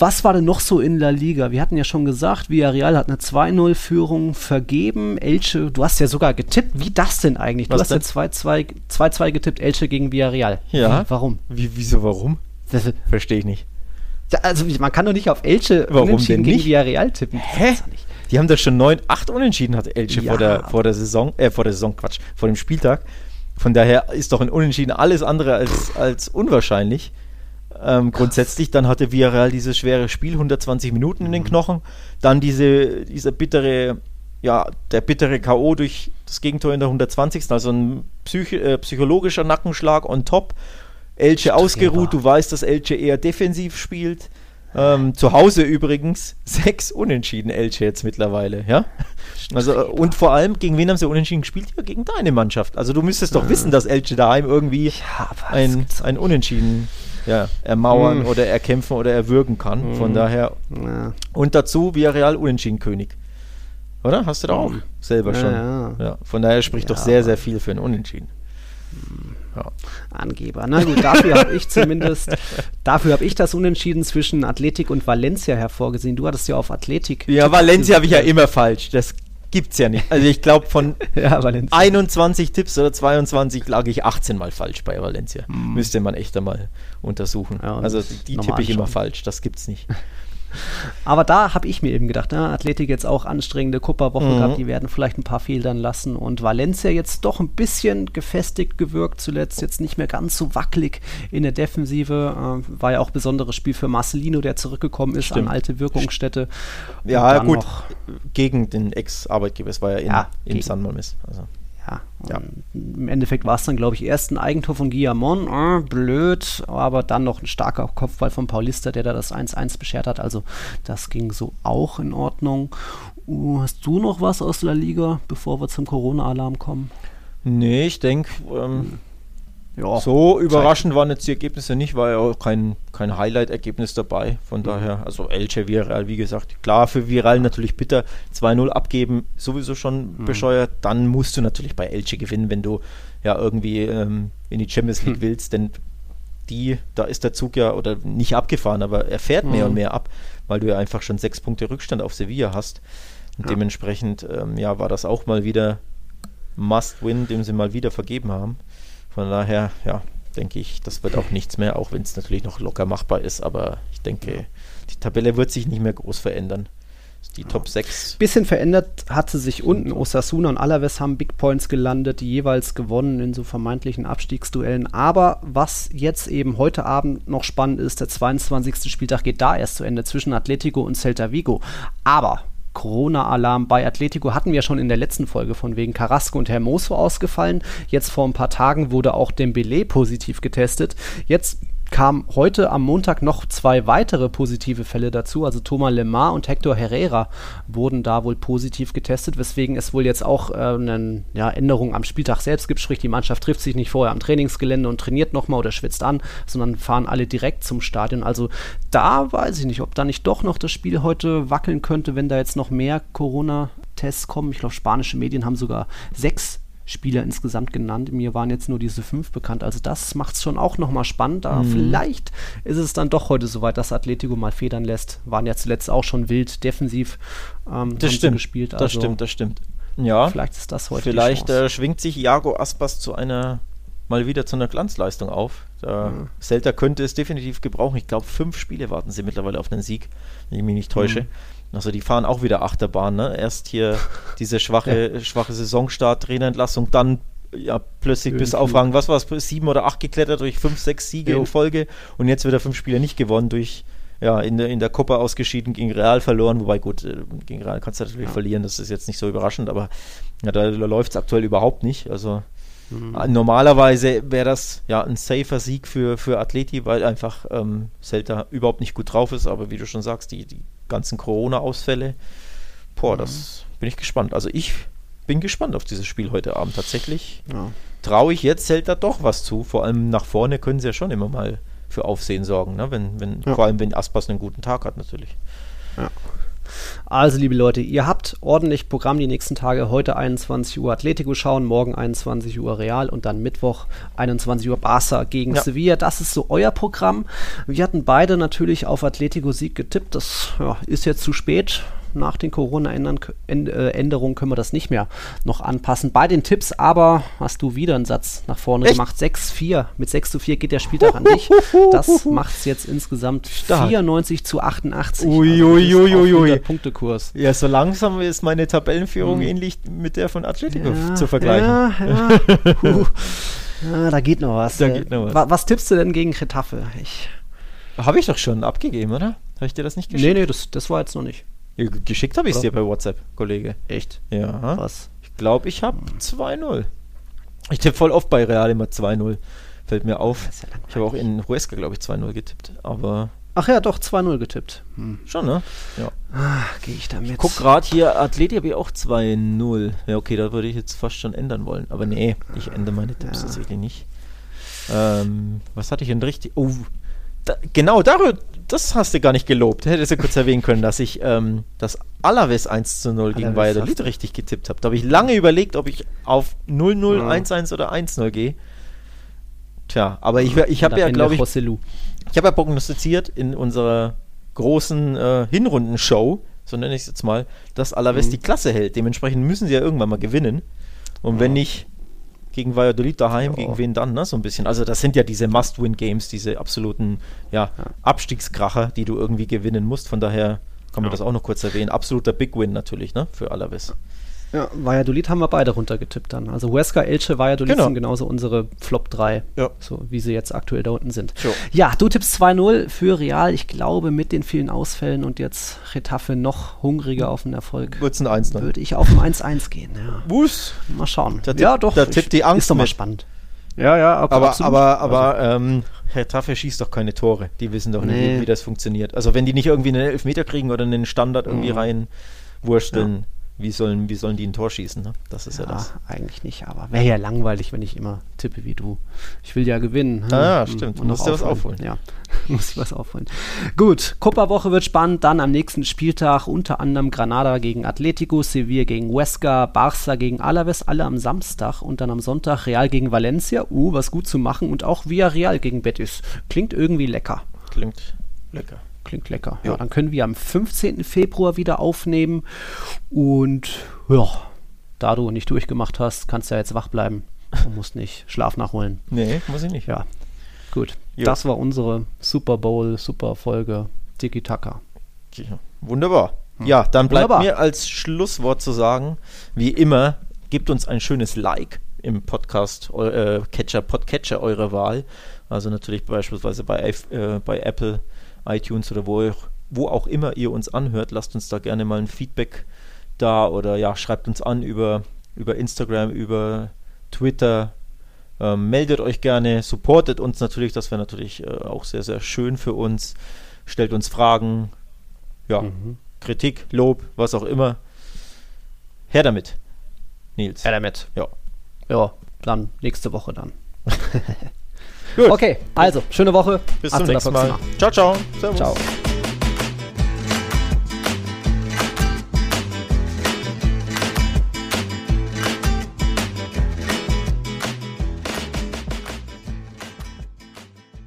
Was war denn noch so in La Liga? Wir hatten ja schon gesagt, Villarreal hat eine 2-0-Führung vergeben. Elche, du hast ja sogar getippt. Wie das denn eigentlich? Du Was hast denn? ja 2-2 getippt, Elche gegen Villarreal. Ja. Warum? Wie, wieso, warum? Verstehe ich nicht. Also man kann doch nicht auf Elche Warum gegen Villarreal tippen. Hä? Die haben doch schon neun, acht Unentschieden hatte Elche ja. vor, der, vor der Saison, äh, vor der Saison, Quatsch, vor dem Spieltag. Von daher ist doch ein Unentschieden alles andere als, als unwahrscheinlich. Ähm, grundsätzlich, dann hatte Villarreal dieses schwere Spiel, 120 Minuten in den mhm. Knochen. Dann diese, dieser bittere, ja, der bittere K.O. durch das Gegentor in der 120. Also ein Psych äh, psychologischer Nackenschlag on top. Elche ausgeruht. Du weißt, dass Elche eher defensiv spielt. Ähm, zu Hause übrigens sechs Unentschieden Elche jetzt mittlerweile, ja. Also und vor allem gegen wen haben sie unentschieden gespielt? Ja, gegen deine Mannschaft. Also du müsstest doch wissen, dass Elche daheim irgendwie ja, ein, ein Unentschieden ja, ermauern mhm. oder erkämpfen oder erwürgen kann. Mhm. Von daher ja. und dazu Villarreal Unentschieden König. Oder? Hast du da auch mhm. selber schon. Ja, Von daher spricht doch sehr, sehr viel für ein Unentschieden. Mhm. Ja. Angeber. Na gut, dafür habe ich zumindest, dafür habe ich das Unentschieden zwischen Athletik und Valencia hervorgesehen. Du hattest ja auf Athletik. Ja, Valencia habe ich ja immer falsch. Das gibt's ja nicht. Also ich glaube von ja, 21 Tipps oder 22 lag ich 18 mal falsch bei Valencia. Hm. Müsste man echt einmal untersuchen. Ja, also die tippe ich immer falsch. Das gibt's nicht. Aber da habe ich mir eben gedacht, ne, Athletik jetzt auch anstrengende Kupperwoche mhm. gehabt, die werden vielleicht ein paar Fehlern lassen und Valencia jetzt doch ein bisschen gefestigt gewirkt zuletzt, jetzt nicht mehr ganz so wackelig in der Defensive, äh, war ja auch ein besonderes Spiel für Marcelino, der zurückgekommen ist Stimmt. an alte Wirkungsstätte. Ja, gut, gegen den Ex-Arbeitgeber, es war ja in, ja, in San Mames. Also. Ja, ja. Im Endeffekt war es dann, glaube ich, erst ein Eigentor von Guillamon. Äh, blöd, aber dann noch ein starker Kopfball von Paulista, der da das 1-1 beschert hat. Also das ging so auch in Ordnung. Uh, hast du noch was aus der Liga, bevor wir zum Corona-Alarm kommen? Nee, ich denke, ähm, ja, so überraschend waren jetzt die Ergebnisse nicht, war ja auch kein, kein Highlight-Ergebnis dabei. Von mhm. daher, also Elche, Viral, wie gesagt, klar, für Viral natürlich bitter. 2-0 abgeben, sowieso schon mhm. bescheuert. Dann musst du natürlich bei Elche gewinnen, wenn du ja irgendwie ähm, in die Champions League mhm. willst, denn die, da ist der Zug ja, oder nicht abgefahren, aber er fährt mehr und mhm. mehr ab, weil du ja einfach schon sechs Punkte Rückstand auf Sevilla hast. Und ja. dementsprechend, ähm, ja, war das auch mal wieder Must-Win, den sie mal wieder vergeben haben. Von daher, ja, denke ich, das wird auch nichts mehr, auch wenn es natürlich noch locker machbar ist. Aber ich denke, die Tabelle wird sich nicht mehr groß verändern. Die Top ja. 6. Bisschen verändert hat sie sich unten. Osasuna und Alaves haben Big Points gelandet, die jeweils gewonnen in so vermeintlichen Abstiegsduellen. Aber was jetzt eben heute Abend noch spannend ist, der 22. Spieltag geht da erst zu Ende zwischen Atletico und Celta Vigo. Aber Corona-Alarm bei Atletico hatten wir schon in der letzten Folge von wegen Carrasco und Hermoso ausgefallen. Jetzt vor ein paar Tagen wurde auch Dembele positiv getestet. Jetzt kamen heute am Montag noch zwei weitere positive Fälle dazu. Also Thomas Lemar und Hector Herrera wurden da wohl positiv getestet, weswegen es wohl jetzt auch äh, eine ja, Änderung am Spieltag selbst gibt. Sprich, die Mannschaft trifft sich nicht vorher am Trainingsgelände und trainiert nochmal oder schwitzt an, sondern fahren alle direkt zum Stadion. Also da weiß ich nicht, ob da nicht doch noch das Spiel heute wackeln könnte, wenn da jetzt noch mehr Corona-Tests kommen. Ich glaube, spanische Medien haben sogar sechs Spieler insgesamt genannt. Mir waren jetzt nur diese fünf bekannt. Also das macht es schon auch nochmal spannend. Aber mhm. vielleicht ist es dann doch heute soweit, dass Atletico mal federn lässt. Waren ja zuletzt auch schon wild defensiv ähm, das stimmt, gespielt. Also das stimmt, das stimmt. Ja, vielleicht ist das heute Vielleicht äh, schwingt sich Iago Aspas zu einer mal wieder zu einer Glanzleistung auf. Da mhm. Celta könnte es definitiv gebrauchen. Ich glaube, fünf Spiele warten sie mittlerweile auf den Sieg, wenn ich mich nicht täusche. Mhm. Also die fahren auch wieder Achterbahn, ne? Erst hier diese schwache, ja. schwache Saisonstart, Trainerentlassung, dann ja plötzlich Irgendwie. bis auf Rang, was war es, sieben oder acht geklettert durch fünf, sechs Siege jo. in Folge und jetzt wieder fünf Spiele nicht gewonnen durch ja, in der, in der Copa ausgeschieden, gegen Real verloren, wobei gut, äh, gegen Real kannst du natürlich ja. verlieren, das ist jetzt nicht so überraschend, aber ja, da, da läuft es aktuell überhaupt nicht. Also mhm. Äh, normalerweise wäre das ja ein safer Sieg für, für Atleti, weil einfach ähm, Celta überhaupt nicht gut drauf ist, aber wie du schon sagst, die, die ganzen Corona-Ausfälle, boah, mhm. das bin ich gespannt. Also ich bin gespannt auf dieses Spiel heute Abend tatsächlich. Ja. Traue ich jetzt Celta doch was zu, vor allem nach vorne können sie ja schon immer mal für Aufsehen sorgen, ne? wenn, wenn, ja. vor allem wenn Aspas einen guten Tag hat natürlich. Ja. Also, liebe Leute, ihr habt ordentlich Programm die nächsten Tage. Heute 21 Uhr Atletico schauen, morgen 21 Uhr Real und dann Mittwoch 21 Uhr Barca gegen ja. Sevilla. Das ist so euer Programm. Wir hatten beide natürlich auf Atletico-Sieg getippt. Das ja, ist jetzt zu spät nach den Corona-Änderungen können wir das nicht mehr noch anpassen. Bei den Tipps aber hast du wieder einen Satz nach vorne Echt? gemacht. 6-4. Mit 6 zu 4 geht der Spieltag an dich. Das macht es jetzt insgesamt Stark. 94 zu 88. Uiuiuiui. Also Punktekurs. Ja, so langsam ist meine Tabellenführung hm. ähnlich mit der von Atletico ja, zu vergleichen. Ja, ja. ja, da geht noch was. Da geht noch was. was tippst du denn gegen Retafe? Ich habe ich doch schon abgegeben, oder? Habe ich dir das nicht geschickt? Nee, nee, das, das war jetzt noch nicht. Geschickt habe ich es dir bei WhatsApp, Kollege. Echt? Ja. Was? Ich glaube, ich habe 2-0. Ich tippe voll oft bei Real immer 2-0. Fällt mir auf. Ja ich habe auch in Huesca, glaube ich, 2-0 getippt. Aber. Ach ja, doch, 2-0 getippt. Hm. Schon, ne? Ja. Ah, Gehe ich damit. Ich guck gerade hier, Athleti habe ich auch 2-0. Ja, okay, da würde ich jetzt fast schon ändern wollen. Aber nee, ich ändere meine Tipps ja. tatsächlich nicht. Ähm, was hatte ich denn richtig? Oh, da, genau, darüber, das hast du gar nicht gelobt. Hättest du kurz erwähnen können, dass ich ähm, das Alaves 1 zu 0 gegen Valladolid richtig getippt habe. Da habe ich lange überlegt, ob ich auf 0-0, ja. 1-1 oder 1-0 gehe. Tja, aber ich, ich habe ja, glaube ich, ich habe ja prognostiziert in unserer großen äh, Hinrundenshow, so nenne ich es jetzt mal, dass Alaves mhm. die Klasse hält. Dementsprechend müssen sie ja irgendwann mal gewinnen. Und ja. wenn nicht gegen Valladolid daheim, oh. gegen wen dann, ne? So ein bisschen. Also das sind ja diese Must-Win-Games, diese absoluten ja. Abstiegskracher, die du irgendwie gewinnen musst. Von daher kann man das auch noch kurz erwähnen. Absoluter Big-Win natürlich, ne? Für Alaves. Ja, Valladolid haben wir beide runtergetippt dann. Also Huesca, Elche, Valladolid genau. sind genauso unsere Flop 3, ja. so wie sie jetzt aktuell da unten sind. Jo. Ja, du tippst 2-0 für Real. Ich glaube, mit den vielen Ausfällen und jetzt Retafe noch hungriger auf den Erfolg. Wird es ein 1 dann? Würde ich auf ein 1-1 gehen, ja. Bus? Mal schauen. Da ja, doch. Da tippt die Angst Ist doch mal spannend. Ja, ja, aber, aber, aber, aber also. ähm, Retafe schießt doch keine Tore. Die wissen doch nee. nicht, wie, das funktioniert. Also wenn die nicht irgendwie einen Elfmeter kriegen oder einen Standard irgendwie mhm. rein wursteln. Ja wie sollen, wie sollen die ein Tor schießen? Ne? Das ist ja, ja das. Eigentlich nicht, aber wäre ja langweilig, wenn ich immer tippe wie du. Ich will ja gewinnen. Hm? Ah, ja, stimmt. Du musst dir was aufholen. Ja, muss ich was aufholen. Gut, Copa-Woche wird spannend. Dann am nächsten Spieltag unter anderem Granada gegen Atletico, Sevilla gegen Huesca, Barça gegen Alaves, alle am Samstag und dann am Sonntag Real gegen Valencia. Uh, was gut zu machen und auch Villarreal gegen Betis. Klingt irgendwie lecker. Klingt lecker. Klingt lecker. Ja. dann können wir am 15. Februar wieder aufnehmen. Und ja, da du nicht durchgemacht hast, kannst du ja jetzt wach bleiben. Du musst nicht Schlaf nachholen. Nee, muss ich nicht. Ja. Gut. Jo. Das war unsere Super Bowl, Super Folge Tiki Taka. Ja, wunderbar. Hm. Ja, dann bleibt wunderbar. mir als Schlusswort zu sagen, wie immer, gebt uns ein schönes Like im Podcast äh, Catcher, Podcatcher eurer Wahl. Also natürlich beispielsweise bei, äh, bei Apple iTunes oder wo, wo auch immer ihr uns anhört, lasst uns da gerne mal ein Feedback da oder ja, schreibt uns an über, über Instagram, über Twitter. Ähm, meldet euch gerne, supportet uns natürlich, das wäre natürlich äh, auch sehr, sehr schön für uns. Stellt uns Fragen, ja, mhm. Kritik, Lob, was auch immer. Her damit, Nils. Her damit. Ja. Ja, dann nächste Woche dann. Gut. Okay, also, schöne Woche. Bis zum nächsten Mal. Ciao, ciao. Servus. Ciao.